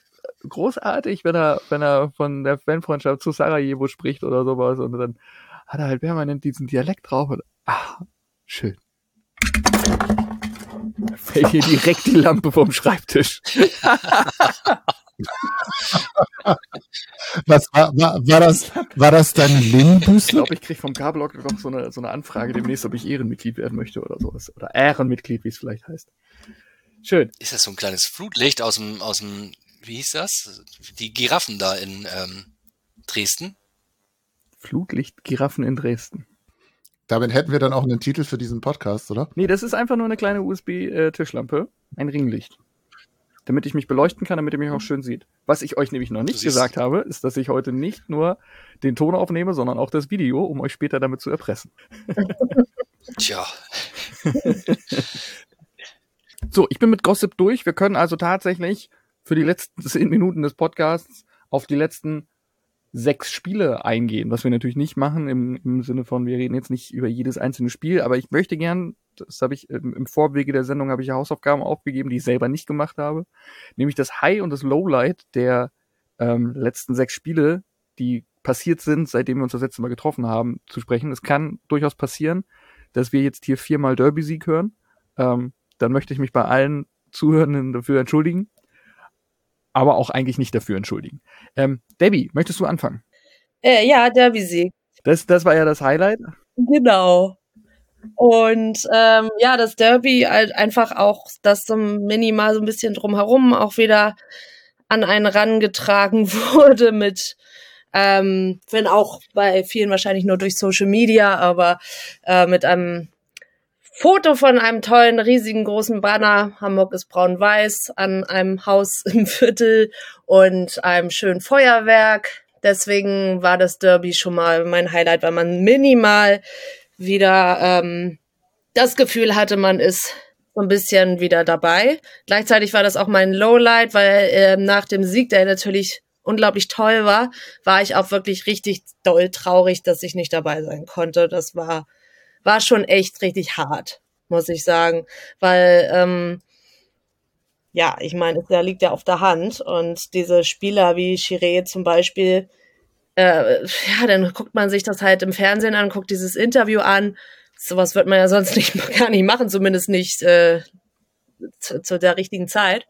großartig, wenn er, wenn er von der Fanfreundschaft zu Sarajevo spricht oder sowas und dann hat er halt permanent diesen Dialekt drauf und, ah, Schön. Da fällt hier direkt die Lampe vom Schreibtisch. Was war, war, war das? War das deine Ich Lindenbüste? glaube, ich kriege vom Kabellock noch so eine, so eine Anfrage demnächst, ob ich Ehrenmitglied werden möchte oder sowas. Oder Ehrenmitglied, wie es vielleicht heißt. Schön. Ist das so ein kleines Flutlicht aus dem, aus dem, wie hieß das? Die Giraffen da in ähm, Dresden? Flutlicht Giraffen in Dresden. Damit hätten wir dann auch einen Titel für diesen Podcast, oder? Nee, das ist einfach nur eine kleine USB-Tischlampe. Ein Ringlicht. Damit ich mich beleuchten kann, damit ihr mich auch schön sieht. Was ich euch nämlich noch nicht gesagt habe, ist, dass ich heute nicht nur den Ton aufnehme, sondern auch das Video, um euch später damit zu erpressen. Tja, So, ich bin mit Gossip durch. Wir können also tatsächlich für die letzten zehn Minuten des Podcasts auf die letzten sechs Spiele eingehen, was wir natürlich nicht machen im, im Sinne von, wir reden jetzt nicht über jedes einzelne Spiel, aber ich möchte gern, das habe ich im, Vorwege der Sendung, habe ich Hausaufgaben aufgegeben, die ich selber nicht gemacht habe, nämlich das High und das Lowlight der ähm, letzten sechs Spiele, die passiert sind, seitdem wir uns das letzte Mal getroffen haben, zu sprechen. Es kann durchaus passieren, dass wir jetzt hier viermal Derby-Sieg hören. Ähm, dann möchte ich mich bei allen Zuhörenden dafür entschuldigen, aber auch eigentlich nicht dafür entschuldigen. Ähm, Debbie, möchtest du anfangen? Äh, ja, Derby-Sieg. Das, das war ja das Highlight. Genau. Und ähm, ja, das Derby halt einfach auch das so minimal so ein bisschen drumherum auch wieder an einen rangetragen wurde mit, ähm, wenn auch bei vielen wahrscheinlich nur durch Social Media, aber äh, mit einem Foto von einem tollen, riesigen, großen Banner, Hamburg ist braun-weiß, an einem Haus im Viertel und einem schönen Feuerwerk. Deswegen war das Derby schon mal mein Highlight, weil man minimal wieder ähm, das Gefühl hatte, man ist so ein bisschen wieder dabei. Gleichzeitig war das auch mein Lowlight, weil äh, nach dem Sieg, der natürlich unglaublich toll war, war ich auch wirklich richtig doll traurig, dass ich nicht dabei sein konnte. Das war war schon echt richtig hart, muss ich sagen, weil ähm, ja, ich meine, da liegt ja auf der Hand und diese Spieler wie Chiré zum Beispiel, äh, ja, dann guckt man sich das halt im Fernsehen an, guckt dieses Interview an. Sowas wird man ja sonst nicht gar nicht machen, zumindest nicht äh, zu, zu der richtigen Zeit.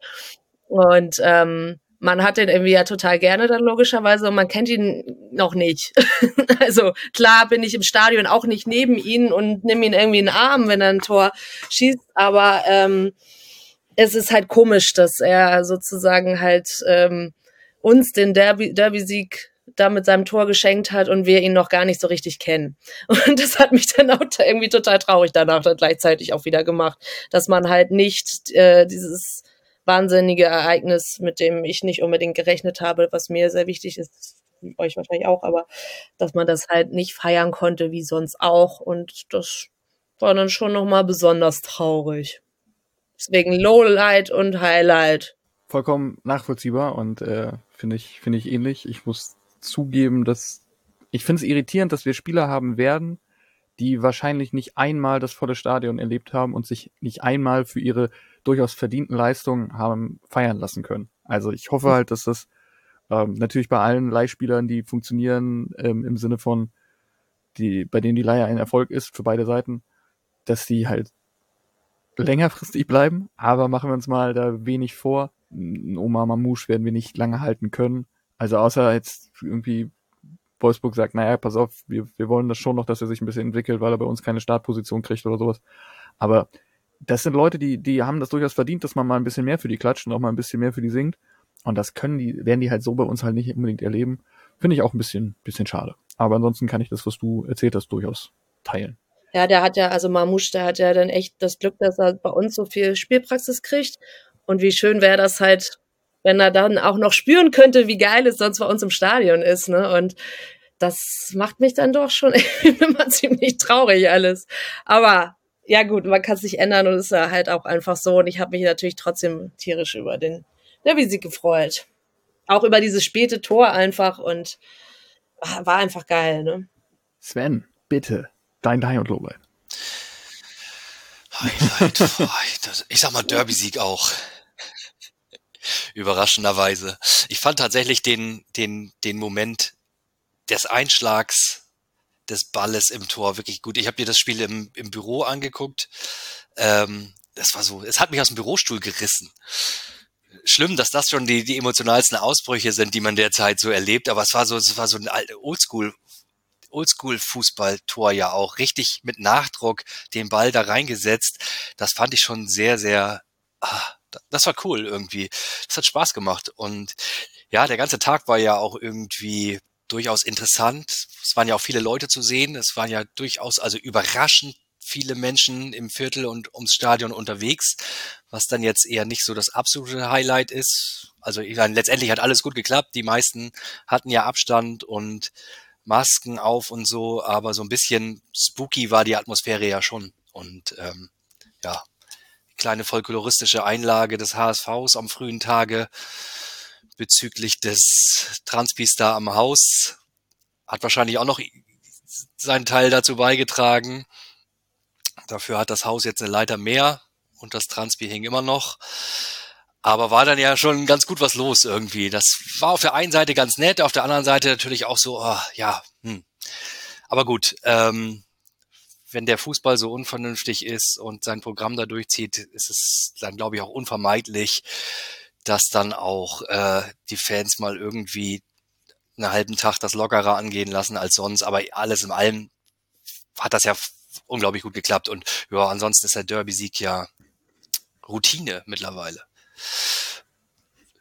Und ähm, man hat den irgendwie ja total gerne dann logischerweise und man kennt ihn noch nicht. also klar bin ich im Stadion auch nicht neben ihn und nehme ihn irgendwie in den Arm, wenn er ein Tor schießt, aber ähm, es ist halt komisch, dass er sozusagen halt ähm, uns den Derby- Derby-Sieg da mit seinem Tor geschenkt hat und wir ihn noch gar nicht so richtig kennen. Und das hat mich dann auch irgendwie total traurig danach dann gleichzeitig auch wieder gemacht, dass man halt nicht äh, dieses wahnsinnige Ereignis, mit dem ich nicht unbedingt gerechnet habe, was mir sehr wichtig ist, euch wahrscheinlich auch, aber dass man das halt nicht feiern konnte wie sonst auch und das war dann schon nochmal besonders traurig. Deswegen Lowlight und Highlight. Vollkommen nachvollziehbar und äh, finde ich, finde ich ähnlich. Ich muss zugeben, dass ich finde es irritierend, dass wir Spieler haben werden, die wahrscheinlich nicht einmal das volle Stadion erlebt haben und sich nicht einmal für ihre durchaus verdienten Leistungen haben feiern lassen können. Also ich hoffe halt, dass das ähm, natürlich bei allen Leihspielern, die funktionieren ähm, im Sinne von, die, bei denen die Leihe ein Erfolg ist für beide Seiten, dass die halt längerfristig bleiben, aber machen wir uns mal da wenig vor. Omar Mamouche werden wir nicht lange halten können. Also außer jetzt irgendwie Wolfsburg sagt, naja, pass auf, wir, wir wollen das schon noch, dass er sich ein bisschen entwickelt, weil er bei uns keine Startposition kriegt oder sowas. Aber das sind Leute, die, die haben das durchaus verdient, dass man mal ein bisschen mehr für die klatscht und auch mal ein bisschen mehr für die singt. Und das können die, werden die halt so bei uns halt nicht unbedingt erleben. Finde ich auch ein bisschen, bisschen schade. Aber ansonsten kann ich das, was du erzählt hast, durchaus teilen. Ja, der hat ja, also Mamouche, der hat ja dann echt das Glück, dass er bei uns so viel Spielpraxis kriegt. Und wie schön wäre das halt, wenn er dann auch noch spüren könnte, wie geil es sonst bei uns im Stadion ist, ne? Und das macht mich dann doch schon immer ziemlich traurig alles. Aber ja gut, man kann es nicht ändern und es ist ja halt auch einfach so. Und ich habe mich natürlich trotzdem tierisch über den Derby-Sieg gefreut. Auch über dieses späte Tor einfach und ah, war einfach geil, ne? Sven, bitte, dein High und Lowlight. Highlight. das- ich sag mal Derby-Sieg auch. Überraschenderweise. Ich fand tatsächlich den, den, den Moment des Einschlags des Balles im Tor wirklich gut. Ich habe dir das Spiel im, im Büro angeguckt. Ähm, das war so, es hat mich aus dem Bürostuhl gerissen. Schlimm, dass das schon die, die emotionalsten Ausbrüche sind, die man derzeit so erlebt, aber es war so, es war so ein Oldschool, Oldschool-Fußballtor ja auch. Richtig mit Nachdruck den Ball da reingesetzt. Das fand ich schon sehr, sehr, ah, das war cool irgendwie. Das hat Spaß gemacht. Und ja, der ganze Tag war ja auch irgendwie durchaus interessant. Es waren ja auch viele Leute zu sehen. Es waren ja durchaus, also überraschend viele Menschen im Viertel und ums Stadion unterwegs, was dann jetzt eher nicht so das absolute Highlight ist. Also meine, letztendlich hat alles gut geklappt. Die meisten hatten ja Abstand und Masken auf und so, aber so ein bisschen spooky war die Atmosphäre ja schon. Und ähm, ja, kleine folkloristische Einlage des HSVs am frühen Tage bezüglich des Transpis da am Haus. Hat wahrscheinlich auch noch seinen Teil dazu beigetragen. Dafür hat das Haus jetzt eine Leiter mehr und das Transpi hing immer noch. Aber war dann ja schon ganz gut was los irgendwie. Das war auf der einen Seite ganz nett, auf der anderen Seite natürlich auch so, oh, ja, hm. Aber gut, ähm, wenn der Fußball so unvernünftig ist und sein Programm da durchzieht, ist es dann, glaube ich, auch unvermeidlich, dass dann auch äh, die Fans mal irgendwie einen halben Tag das lockerer angehen lassen als sonst. Aber alles in allem hat das ja unglaublich gut geklappt. Und ja, ansonsten ist der Derby-Sieg ja Routine mittlerweile.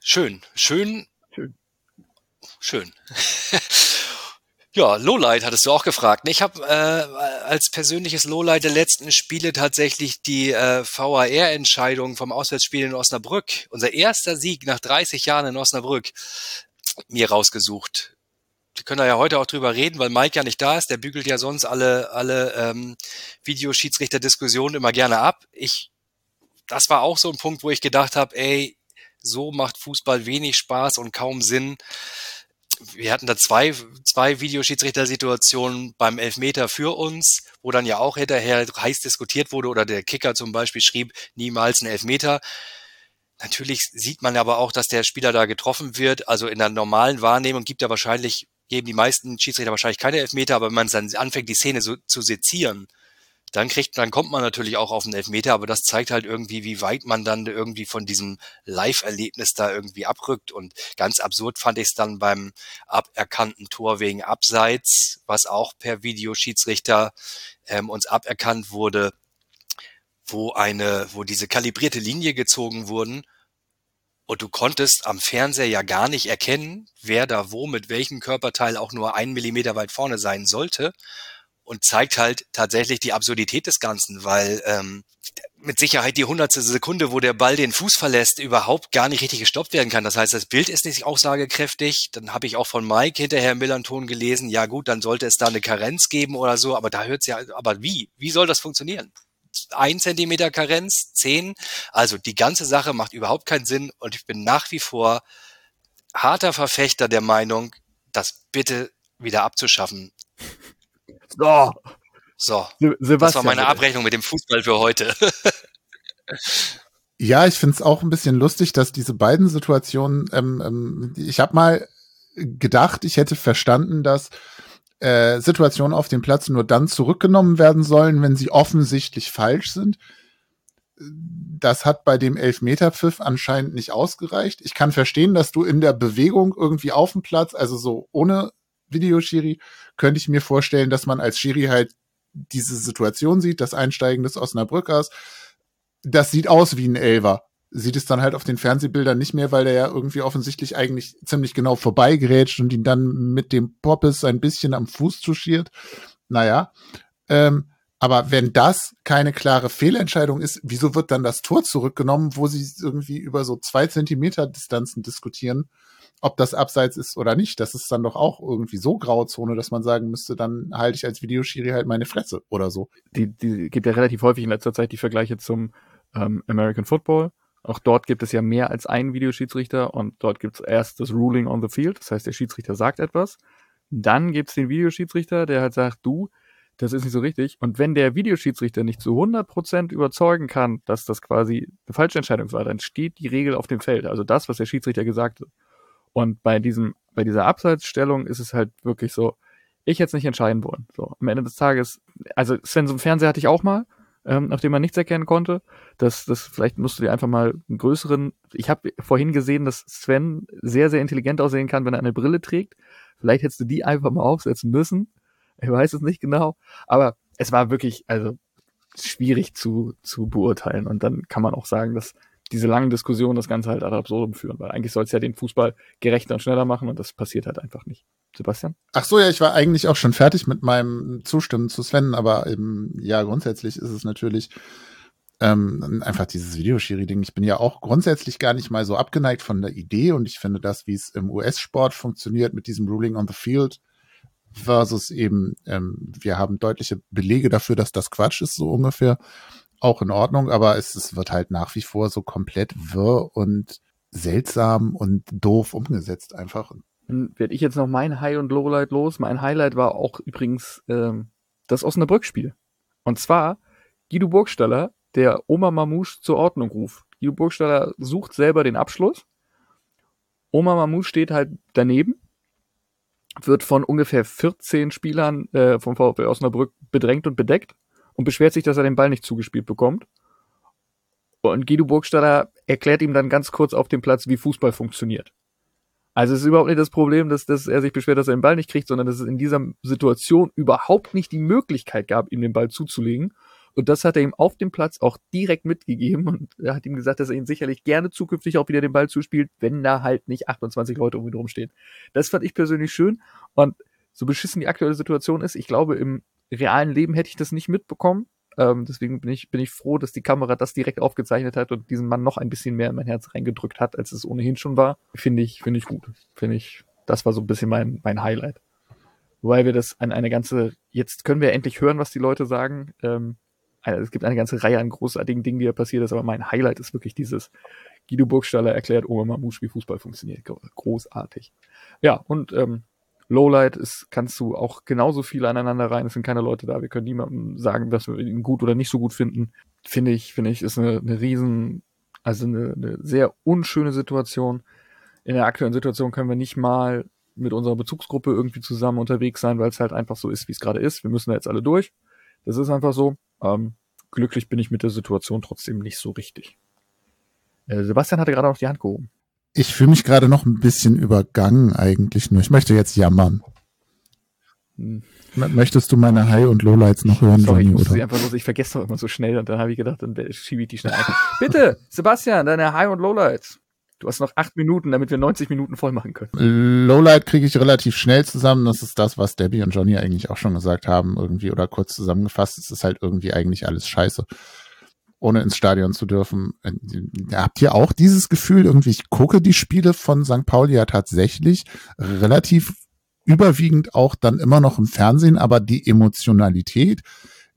Schön, schön, schön. schön. Ja, Lowlight hattest du auch gefragt. Ich habe äh, als persönliches Lowlight der letzten Spiele tatsächlich die äh, VAR-Entscheidung vom Auswärtsspiel in Osnabrück, unser erster Sieg nach 30 Jahren in Osnabrück, mir rausgesucht. Wir können da ja heute auch drüber reden, weil Mike ja nicht da ist. Der bügelt ja sonst alle, alle ähm, Videoschiedsrichter-Diskussionen immer gerne ab. Ich, das war auch so ein Punkt, wo ich gedacht habe, ey, so macht Fußball wenig Spaß und kaum Sinn wir hatten da zwei, zwei Videoschiedsrichter-Situationen beim Elfmeter für uns, wo dann ja auch hinterher heiß diskutiert wurde oder der Kicker zum Beispiel schrieb, niemals ein Elfmeter. Natürlich sieht man aber auch, dass der Spieler da getroffen wird. Also in der normalen Wahrnehmung gibt er wahrscheinlich, geben die meisten Schiedsrichter wahrscheinlich keine Elfmeter, aber wenn man dann anfängt, die Szene so zu sezieren, dann kriegt, dann kommt man natürlich auch auf einen Elfmeter, aber das zeigt halt irgendwie, wie weit man dann irgendwie von diesem Live-Erlebnis da irgendwie abrückt. Und ganz absurd fand ich es dann beim aberkannten Tor wegen Abseits, was auch per Videoschiedsrichter ähm, uns aberkannt wurde, wo eine, wo diese kalibrierte Linie gezogen wurden und du konntest am Fernseher ja gar nicht erkennen, wer da wo mit welchem Körperteil auch nur einen Millimeter weit vorne sein sollte und zeigt halt tatsächlich die Absurdität des Ganzen, weil ähm, mit Sicherheit die hundertste Sekunde, wo der Ball den Fuß verlässt, überhaupt gar nicht richtig gestoppt werden kann. Das heißt, das Bild ist nicht aussagekräftig. Dann habe ich auch von Mike hinterher im Millanton gelesen, ja gut, dann sollte es da eine Karenz geben oder so, aber da hört's ja, aber wie? Wie soll das funktionieren? Ein Zentimeter Karenz, zehn. Also die ganze Sache macht überhaupt keinen Sinn und ich bin nach wie vor harter Verfechter der Meinung, das bitte wieder abzuschaffen. So. So. Sebastian, das war meine Abrechnung mit dem Fußball für heute. ja, ich finde es auch ein bisschen lustig, dass diese beiden Situationen, ähm, ähm, ich habe mal gedacht, ich hätte verstanden, dass äh, Situationen auf dem Platz nur dann zurückgenommen werden sollen, wenn sie offensichtlich falsch sind. Das hat bei dem Elfmeterpfiff anscheinend nicht ausgereicht. Ich kann verstehen, dass du in der Bewegung irgendwie auf dem Platz, also so ohne Videoschiri, könnte ich mir vorstellen, dass man als Schiri halt diese Situation sieht, das Einsteigen des Osnabrückers. Das sieht aus wie ein Elver. Sieht es dann halt auf den Fernsehbildern nicht mehr, weil der ja irgendwie offensichtlich eigentlich ziemlich genau vorbeigerätscht und ihn dann mit dem Poppes ein bisschen am Fuß touchiert. Naja. Ähm, aber wenn das keine klare Fehlentscheidung ist, wieso wird dann das Tor zurückgenommen, wo sie irgendwie über so zwei Zentimeter Distanzen diskutieren? Ob das abseits ist oder nicht. Das ist dann doch auch irgendwie so Grauzone, dass man sagen müsste, dann halte ich als Videoschiri halt meine Fresse oder so. Die, die gibt ja relativ häufig in letzter Zeit die Vergleiche zum ähm, American Football. Auch dort gibt es ja mehr als einen Videoschiedsrichter und dort gibt es erst das Ruling on the Field, das heißt, der Schiedsrichter sagt etwas. Dann gibt es den Videoschiedsrichter, der halt sagt, du, das ist nicht so richtig. Und wenn der Videoschiedsrichter nicht zu 100% überzeugen kann, dass das quasi eine falsche Entscheidung war, dann steht die Regel auf dem Feld. Also das, was der Schiedsrichter gesagt hat. Und bei diesem, bei dieser Abseitsstellung ist es halt wirklich so, Ich hätte es nicht entscheiden wollen. So, am Ende des Tages, also Sven, so einen Fernseher hatte ich auch mal, ähm, auf dem man nichts erkennen konnte. Das, das, vielleicht musst du dir einfach mal einen größeren. Ich habe vorhin gesehen, dass Sven sehr, sehr intelligent aussehen kann, wenn er eine Brille trägt. Vielleicht hättest du die einfach mal aufsetzen müssen. Ich weiß es nicht genau. Aber es war wirklich, also schwierig zu, zu beurteilen. Und dann kann man auch sagen, dass diese langen Diskussionen das Ganze halt ad absurdum führen, weil eigentlich soll es ja den Fußball gerechter und schneller machen und das passiert halt einfach nicht. Sebastian? Ach so, ja, ich war eigentlich auch schon fertig mit meinem Zustimmen zu Sven, aber eben, ja, grundsätzlich ist es natürlich ähm, einfach dieses Videoschiri-Ding. Ich bin ja auch grundsätzlich gar nicht mal so abgeneigt von der Idee und ich finde das, wie es im US-Sport funktioniert mit diesem Ruling on the Field versus eben, ähm, wir haben deutliche Belege dafür, dass das Quatsch ist, so ungefähr auch in Ordnung, aber es, es wird halt nach wie vor so komplett wirr und seltsam und doof umgesetzt einfach. Dann werde ich jetzt noch mein High- und Lowlight los. Mein Highlight war auch übrigens ähm, das Osnabrück-Spiel. Und zwar Guido Burgstaller, der Oma Mamouche zur Ordnung ruft. Guido Burgstaller sucht selber den Abschluss. Oma Mamouche steht halt daneben, wird von ungefähr 14 Spielern äh, vom VfL Osnabrück bedrängt und bedeckt und beschwert sich, dass er den Ball nicht zugespielt bekommt. Und Guido Burgstaller erklärt ihm dann ganz kurz auf dem Platz, wie Fußball funktioniert. Also es ist überhaupt nicht das Problem, dass, dass er sich beschwert, dass er den Ball nicht kriegt, sondern dass es in dieser Situation überhaupt nicht die Möglichkeit gab, ihm den Ball zuzulegen. Und das hat er ihm auf dem Platz auch direkt mitgegeben und er hat ihm gesagt, dass er ihn sicherlich gerne zukünftig auch wieder den Ball zuspielt, wenn da halt nicht 28 Leute um ihn rumstehen. Das fand ich persönlich schön und so beschissen die aktuelle Situation ist, ich glaube, im realen Leben hätte ich das nicht mitbekommen. Ähm, deswegen bin ich, bin ich froh, dass die Kamera das direkt aufgezeichnet hat und diesen Mann noch ein bisschen mehr in mein Herz reingedrückt hat, als es ohnehin schon war. Finde ich, finde ich gut. Finde ich, das war so ein bisschen mein, mein Highlight. Wobei wir das an eine ganze, jetzt können wir endlich hören, was die Leute sagen. Ähm, also es gibt eine ganze Reihe an großartigen Dingen, die da passiert ist, aber mein Highlight ist wirklich dieses Guido Burgstaller erklärt Oma Mamouche, wie Fußball funktioniert. Großartig. Ja, und ähm, Lowlight ist, kannst du auch genauso viel aneinander rein. Es sind keine Leute da. Wir können niemandem sagen, dass wir ihn gut oder nicht so gut finden. Finde ich, finde ich, ist eine, eine riesen, also eine, eine sehr unschöne Situation. In der aktuellen Situation können wir nicht mal mit unserer Bezugsgruppe irgendwie zusammen unterwegs sein, weil es halt einfach so ist, wie es gerade ist. Wir müssen da jetzt alle durch. Das ist einfach so. Ähm, glücklich bin ich mit der Situation trotzdem nicht so richtig. Äh, Sebastian hatte gerade noch die Hand gehoben. Ich fühle mich gerade noch ein bisschen übergangen eigentlich nur. Ich möchte jetzt jammern. Hm. Möchtest du meine High- und Lowlights noch hören, Sorry, Johnny, ich, oder? einfach so, ich vergesse doch immer so schnell und dann habe ich gedacht, dann schiebe ich die schnell ein. Bitte, Sebastian, deine High- und Lowlights. Du hast noch acht Minuten, damit wir 90 Minuten voll machen können. Lowlight kriege ich relativ schnell zusammen. Das ist das, was Debbie und Johnny eigentlich auch schon gesagt haben, irgendwie oder kurz zusammengefasst. Es ist halt irgendwie eigentlich alles scheiße ohne ins Stadion zu dürfen. Äh, habt ihr auch dieses Gefühl irgendwie? Ich gucke die Spiele von St. Pauli ja tatsächlich relativ überwiegend auch dann immer noch im Fernsehen, aber die Emotionalität,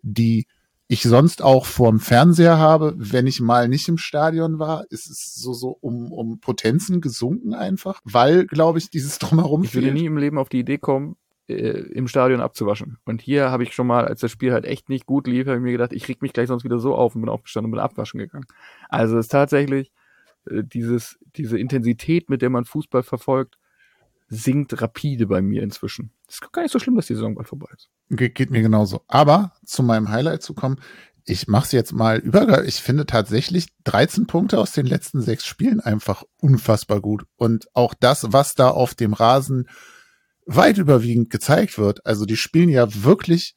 die ich sonst auch vorm Fernseher habe, wenn ich mal nicht im Stadion war, ist es so, so um, um Potenzen gesunken einfach, weil, glaube ich, dieses Drumherum. Ich würde nie im Leben auf die Idee kommen, im Stadion abzuwaschen. Und hier habe ich schon mal, als das Spiel halt echt nicht gut lief, habe ich mir gedacht, ich reg mich gleich sonst wieder so auf und bin aufgestanden und bin abwaschen gegangen. Also es ist tatsächlich äh, dieses, diese Intensität, mit der man Fußball verfolgt, sinkt rapide bei mir inzwischen. Es ist gar nicht so schlimm, dass die Saison bald vorbei ist. Ge geht mir genauso. Aber zu meinem Highlight zu kommen, ich mache es jetzt mal über. Ich finde tatsächlich 13 Punkte aus den letzten sechs Spielen einfach unfassbar gut. Und auch das, was da auf dem Rasen weit überwiegend gezeigt wird. Also die spielen ja wirklich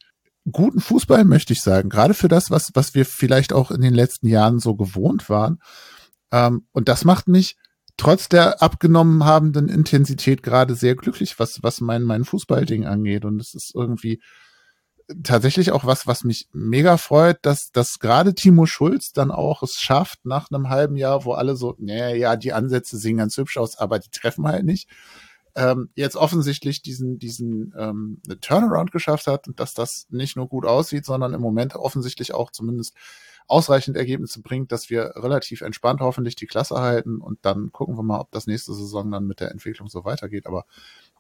guten Fußball, möchte ich sagen. Gerade für das, was, was wir vielleicht auch in den letzten Jahren so gewohnt waren. Ähm, und das macht mich trotz der abgenommen habenden Intensität gerade sehr glücklich, was, was mein, mein Fußballding angeht. Und es ist irgendwie tatsächlich auch was, was mich mega freut, dass, dass gerade Timo Schulz dann auch es schafft, nach einem halben Jahr, wo alle so, naja, ja, die Ansätze sehen ganz hübsch aus, aber die treffen halt nicht ähm, jetzt offensichtlich diesen, diesen ähm, Turnaround geschafft hat und dass das nicht nur gut aussieht, sondern im Moment offensichtlich auch zumindest ausreichend Ergebnisse bringt, dass wir relativ entspannt hoffentlich die Klasse halten und dann gucken wir mal, ob das nächste Saison dann mit der Entwicklung so weitergeht. Aber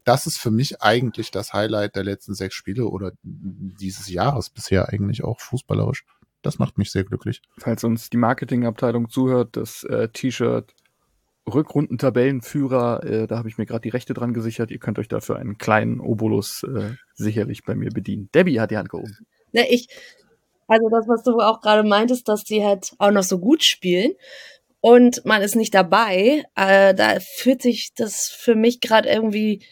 das ist für mich eigentlich das Highlight der letzten sechs Spiele oder dieses Jahres bisher eigentlich auch fußballerisch. Das macht mich sehr glücklich. Falls uns die Marketingabteilung zuhört, das äh, T-Shirt Rückrundentabellenführer. Äh, da habe ich mir gerade die Rechte dran gesichert. Ihr könnt euch dafür einen kleinen Obolus äh, sicherlich bei mir bedienen. Debbie hat die Hand gehoben. Ne, ich, also das, was du auch gerade meintest, dass die halt auch noch so gut spielen und man ist nicht dabei, äh, da fühlt sich das für mich gerade irgendwie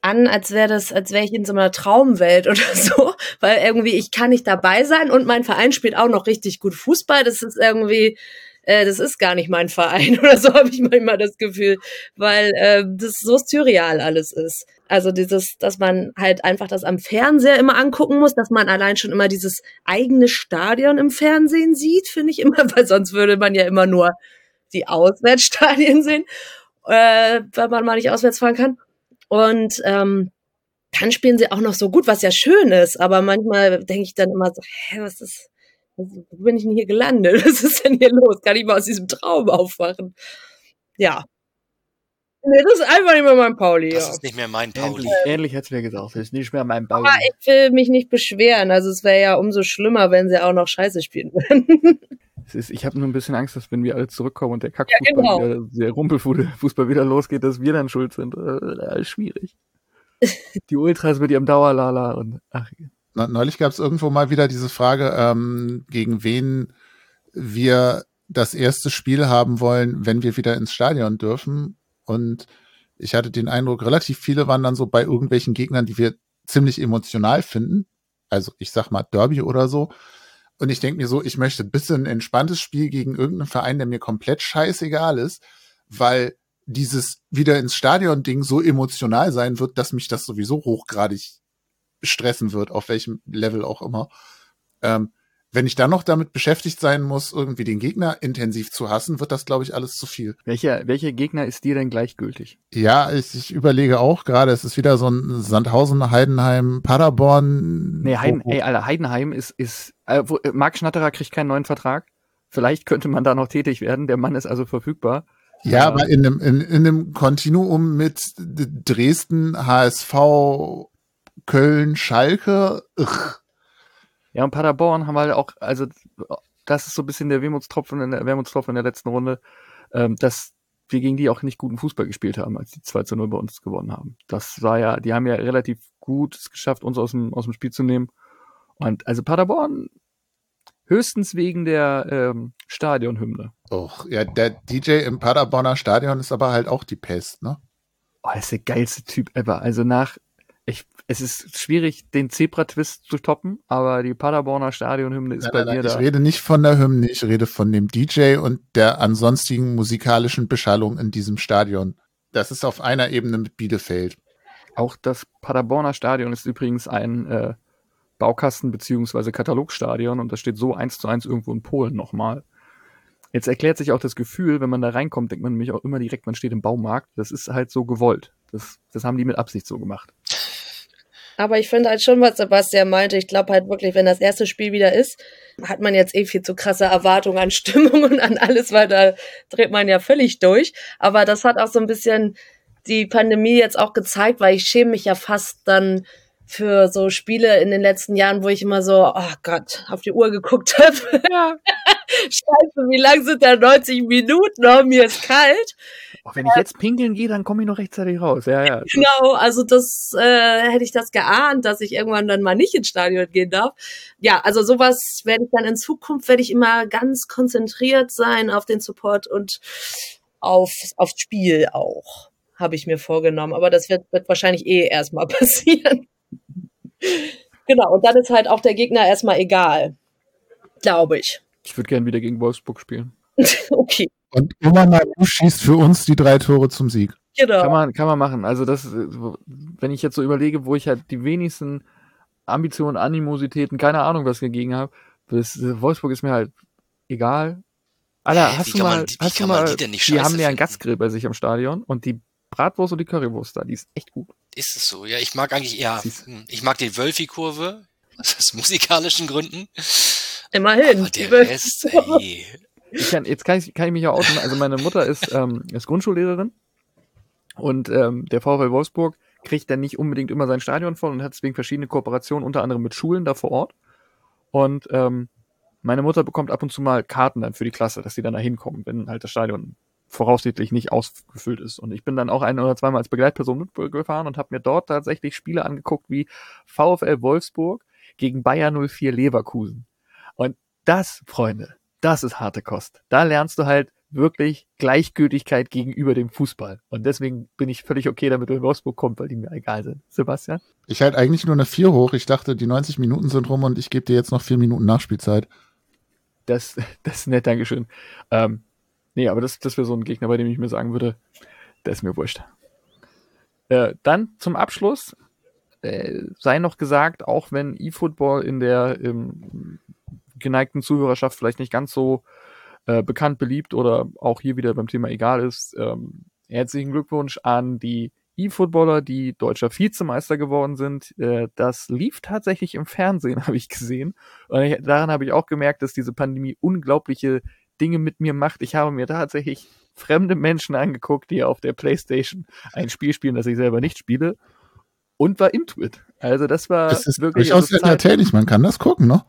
an, als wäre das, als wäre ich in so einer Traumwelt oder so, weil irgendwie ich kann nicht dabei sein und mein Verein spielt auch noch richtig gut Fußball. Das ist irgendwie, äh, das ist gar nicht mein Verein oder so habe ich manchmal das Gefühl, weil äh, das so surreal alles ist. Also dieses, dass man halt einfach das am Fernseher immer angucken muss, dass man allein schon immer dieses eigene Stadion im Fernsehen sieht, finde ich immer, weil sonst würde man ja immer nur die Auswärtsstadien sehen, äh, weil man mal nicht auswärts fahren kann. Und ähm, dann spielen sie auch noch so gut, was ja schön ist. Aber manchmal denke ich dann immer so, hä, was ist, wo bin ich denn hier gelandet? Was ist denn hier los? Kann ich mal aus diesem Traum aufwachen? Ja. Nee, das ist einfach nicht mehr mein Pauli. Das ja. ist nicht mehr mein Pauli. Ähnlich, ähnlich hat's mir gesagt. Das ist nicht mehr mein Bau. Aber ich will mich nicht beschweren. Also es wäre ja umso schlimmer, wenn sie auch noch Scheiße spielen würden. Es ist, ich habe nur ein bisschen Angst, dass wenn wir alle zurückkommen und der Kackfußball genau. wieder, der Rumpelfußball wieder losgeht, dass wir dann schuld sind. Äh, schwierig. Die Ultras mit ihrem Dauerlala und ach, Neulich gab es irgendwo mal wieder diese Frage, ähm, gegen wen wir das erste Spiel haben wollen, wenn wir wieder ins Stadion dürfen. Und ich hatte den Eindruck, relativ viele waren dann so bei irgendwelchen Gegnern, die wir ziemlich emotional finden. Also ich sag mal Derby oder so. Und ich denke mir so, ich möchte bitte ein entspanntes Spiel gegen irgendeinen Verein, der mir komplett scheißegal ist, weil dieses wieder ins Stadion-Ding so emotional sein wird, dass mich das sowieso hochgradig stressen wird, auf welchem Level auch immer. Ähm, wenn ich dann noch damit beschäftigt sein muss, irgendwie den Gegner intensiv zu hassen, wird das, glaube ich, alles zu viel. welcher, welcher Gegner ist dir denn gleichgültig? Ja, ich, ich überlege auch gerade, es ist wieder so ein Sandhausen, Heidenheim, Paderborn. Nee, Heiden, ey, Alter, Heidenheim ist, ist, äh, wo, äh, Marc Schnatterer kriegt keinen neuen Vertrag. Vielleicht könnte man da noch tätig werden. Der Mann ist also verfügbar. Ja, aber in einem, in, in einem Kontinuum mit Dresden, HSV, Köln, Schalke. Ugh. Ja, und Paderborn haben halt auch, also das ist so ein bisschen der Wermutstropfen in der, Wermutstropfen in der letzten Runde, ähm, dass wir gegen die auch nicht guten Fußball gespielt haben, als die 2 zu 0 bei uns gewonnen haben. Das war ja, die haben ja relativ gut es geschafft, uns aus dem, aus dem Spiel zu nehmen. Und also Paderborn höchstens wegen der ähm, Stadionhymne. Och, ja, der DJ im Paderborner Stadion ist aber halt auch die Pest, ne? Oh, er ist der geilste Typ ever. Also nach, es ist schwierig, den Zebra-Twist zu toppen, aber die Paderborner Stadionhymne ist Nein, bei nein, mir nein, ich da. rede nicht von der Hymne, ich rede von dem DJ und der ansonstigen musikalischen Beschallung in diesem Stadion. Das ist auf einer Ebene mit Bielefeld. Auch das Paderborner Stadion ist übrigens ein äh, Baukasten- beziehungsweise Katalogstadion und das steht so eins zu eins irgendwo in Polen nochmal. Jetzt erklärt sich auch das Gefühl, wenn man da reinkommt, denkt man nämlich auch immer direkt, man steht im Baumarkt. Das ist halt so gewollt. Das, das haben die mit Absicht so gemacht. Aber ich finde halt schon, was Sebastian meinte. Ich glaube halt wirklich, wenn das erste Spiel wieder ist, hat man jetzt eh viel zu krasse Erwartungen an Stimmung und an alles, weil da dreht man ja völlig durch. Aber das hat auch so ein bisschen die Pandemie jetzt auch gezeigt, weil ich schäme mich ja fast dann für so Spiele in den letzten Jahren, wo ich immer so, oh Gott, auf die Uhr geguckt habe. Ja. Scheiße, wie lang sind da 90 Minuten? Oh, mir ist kalt. Auch wenn ich jetzt pinkeln gehe, dann komme ich noch rechtzeitig raus. Ja, ja. Genau, also das äh, hätte ich das geahnt, dass ich irgendwann dann mal nicht ins Stadion gehen darf. Ja, also sowas werde ich dann in Zukunft werde ich immer ganz konzentriert sein auf den Support und auf aufs Spiel auch, habe ich mir vorgenommen. Aber das wird, wird wahrscheinlich eh erstmal passieren. genau, und dann ist halt auch der Gegner erstmal egal, glaube ich. Ich würde gern wieder gegen Wolfsburg spielen. okay, Und Oma Manu schießt für uns die drei Tore zum Sieg. genau. Kann man, kann man machen. Also das, wenn ich jetzt so überlege, wo ich halt die wenigsten Ambitionen, Animositäten, keine Ahnung was dagegen habe, das, Wolfsburg ist mir halt egal. Alter, hast wie du kann man mal, die- wie hast du kann man mal, die denn nicht die haben ja einen? Gastgrill bei sich am Stadion und die Bratwurst und die Currywurst da, die ist echt gut. Ist es so? Ja, ich mag eigentlich, ja, Siehst- hm, ich mag die Wölfi-Kurve, aus musikalischen Gründen. Immerhin. Aber der Rest, ey. Ich kann, jetzt kann ich, kann ich mich auch outen. Also meine Mutter ist, ähm, ist Grundschullehrerin und ähm, der VfL Wolfsburg kriegt dann nicht unbedingt immer sein Stadion voll und hat deswegen verschiedene Kooperationen, unter anderem mit Schulen da vor Ort. Und ähm, meine Mutter bekommt ab und zu mal Karten dann für die Klasse, dass sie dann da hinkommen, wenn halt das Stadion voraussichtlich nicht ausgefüllt ist. Und ich bin dann auch ein oder zweimal als Begleitperson mitgefahren und habe mir dort tatsächlich Spiele angeguckt wie VfL Wolfsburg gegen Bayer 04 Leverkusen. Und das, Freunde, das ist harte Kost. Da lernst du halt wirklich Gleichgültigkeit gegenüber dem Fußball. Und deswegen bin ich völlig okay damit, wenn Wolfsburg kommt, weil die mir egal sind. Sebastian? Ich halte eigentlich nur eine 4 hoch. Ich dachte, die 90 Minuten sind rum und ich gebe dir jetzt noch 4 Minuten Nachspielzeit. Das, das ist nett, Dankeschön. Ähm, nee, aber das, das wäre so ein Gegner, bei dem ich mir sagen würde, der ist mir wurscht. Äh, dann zum Abschluss äh, sei noch gesagt, auch wenn eFootball in der ähm, geneigten Zuhörerschaft vielleicht nicht ganz so äh, bekannt, beliebt oder auch hier wieder beim Thema egal ist, ähm, herzlichen Glückwunsch an die E-Footballer, die deutscher Vizemeister geworden sind. Äh, das lief tatsächlich im Fernsehen, habe ich gesehen. Und ich, daran habe ich auch gemerkt, dass diese Pandemie unglaubliche Dinge mit mir macht. Ich habe mir tatsächlich fremde Menschen angeguckt, die auf der Playstation ein Spiel spielen, das ich selber nicht spiele. Und war Intuit. Also das war Es ist wirklich durchaus also Zeit- entertaining. Man kann das gucken, ne?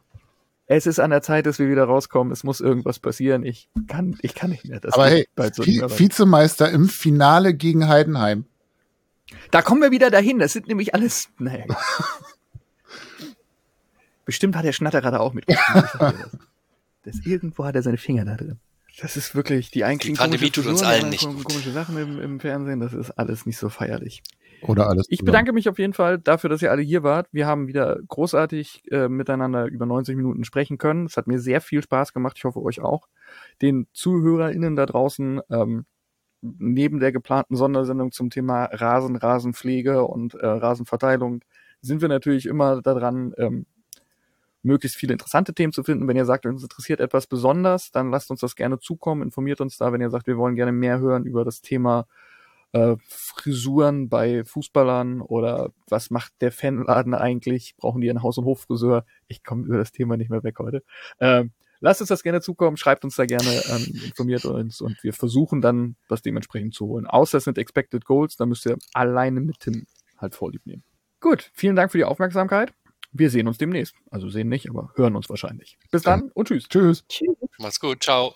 Es ist an der Zeit, dass wir wieder rauskommen. Es muss irgendwas passieren. Ich kann, ich kann nicht mehr. Das Aber hey, bald so nicht. Vizemeister im Finale gegen Heidenheim. Da kommen wir wieder dahin. Das sind nämlich alles. Naja. Bestimmt hat der Schnatterer da auch dir Das. irgendwo hat er seine Finger da drin. Das ist wirklich die eigentlich Die Pandemie tut uns allen nicht gut. komische Sachen im, im Fernsehen. Das ist alles nicht so feierlich. Oder alles. Ich zusammen. bedanke mich auf jeden Fall dafür, dass ihr alle hier wart. Wir haben wieder großartig äh, miteinander über 90 Minuten sprechen können. Es hat mir sehr viel Spaß gemacht. Ich hoffe euch auch. Den ZuhörerInnen da draußen, ähm, neben der geplanten Sondersendung zum Thema Rasen, Rasenpflege und äh, Rasenverteilung sind wir natürlich immer daran, ähm, möglichst viele interessante Themen zu finden. Wenn ihr sagt, uns interessiert etwas besonders, dann lasst uns das gerne zukommen, informiert uns da. Wenn ihr sagt, wir wollen gerne mehr hören über das Thema äh, Frisuren bei Fußballern oder was macht der Fanladen eigentlich? Brauchen die einen Haus- und Hoffriseur? Ich komme über das Thema nicht mehr weg heute. Ähm, lasst uns das gerne zukommen, schreibt uns da gerne, ähm, informiert uns und wir versuchen dann, das dementsprechend zu holen. Außer es sind Expected Goals, dann müsst ihr alleine mit Tim halt vorlieb nehmen. Gut, vielen Dank für die Aufmerksamkeit. Wir sehen uns demnächst. Also sehen nicht, aber hören uns wahrscheinlich. Bis dann und tschüss. Tschüss. Macht's gut, ciao.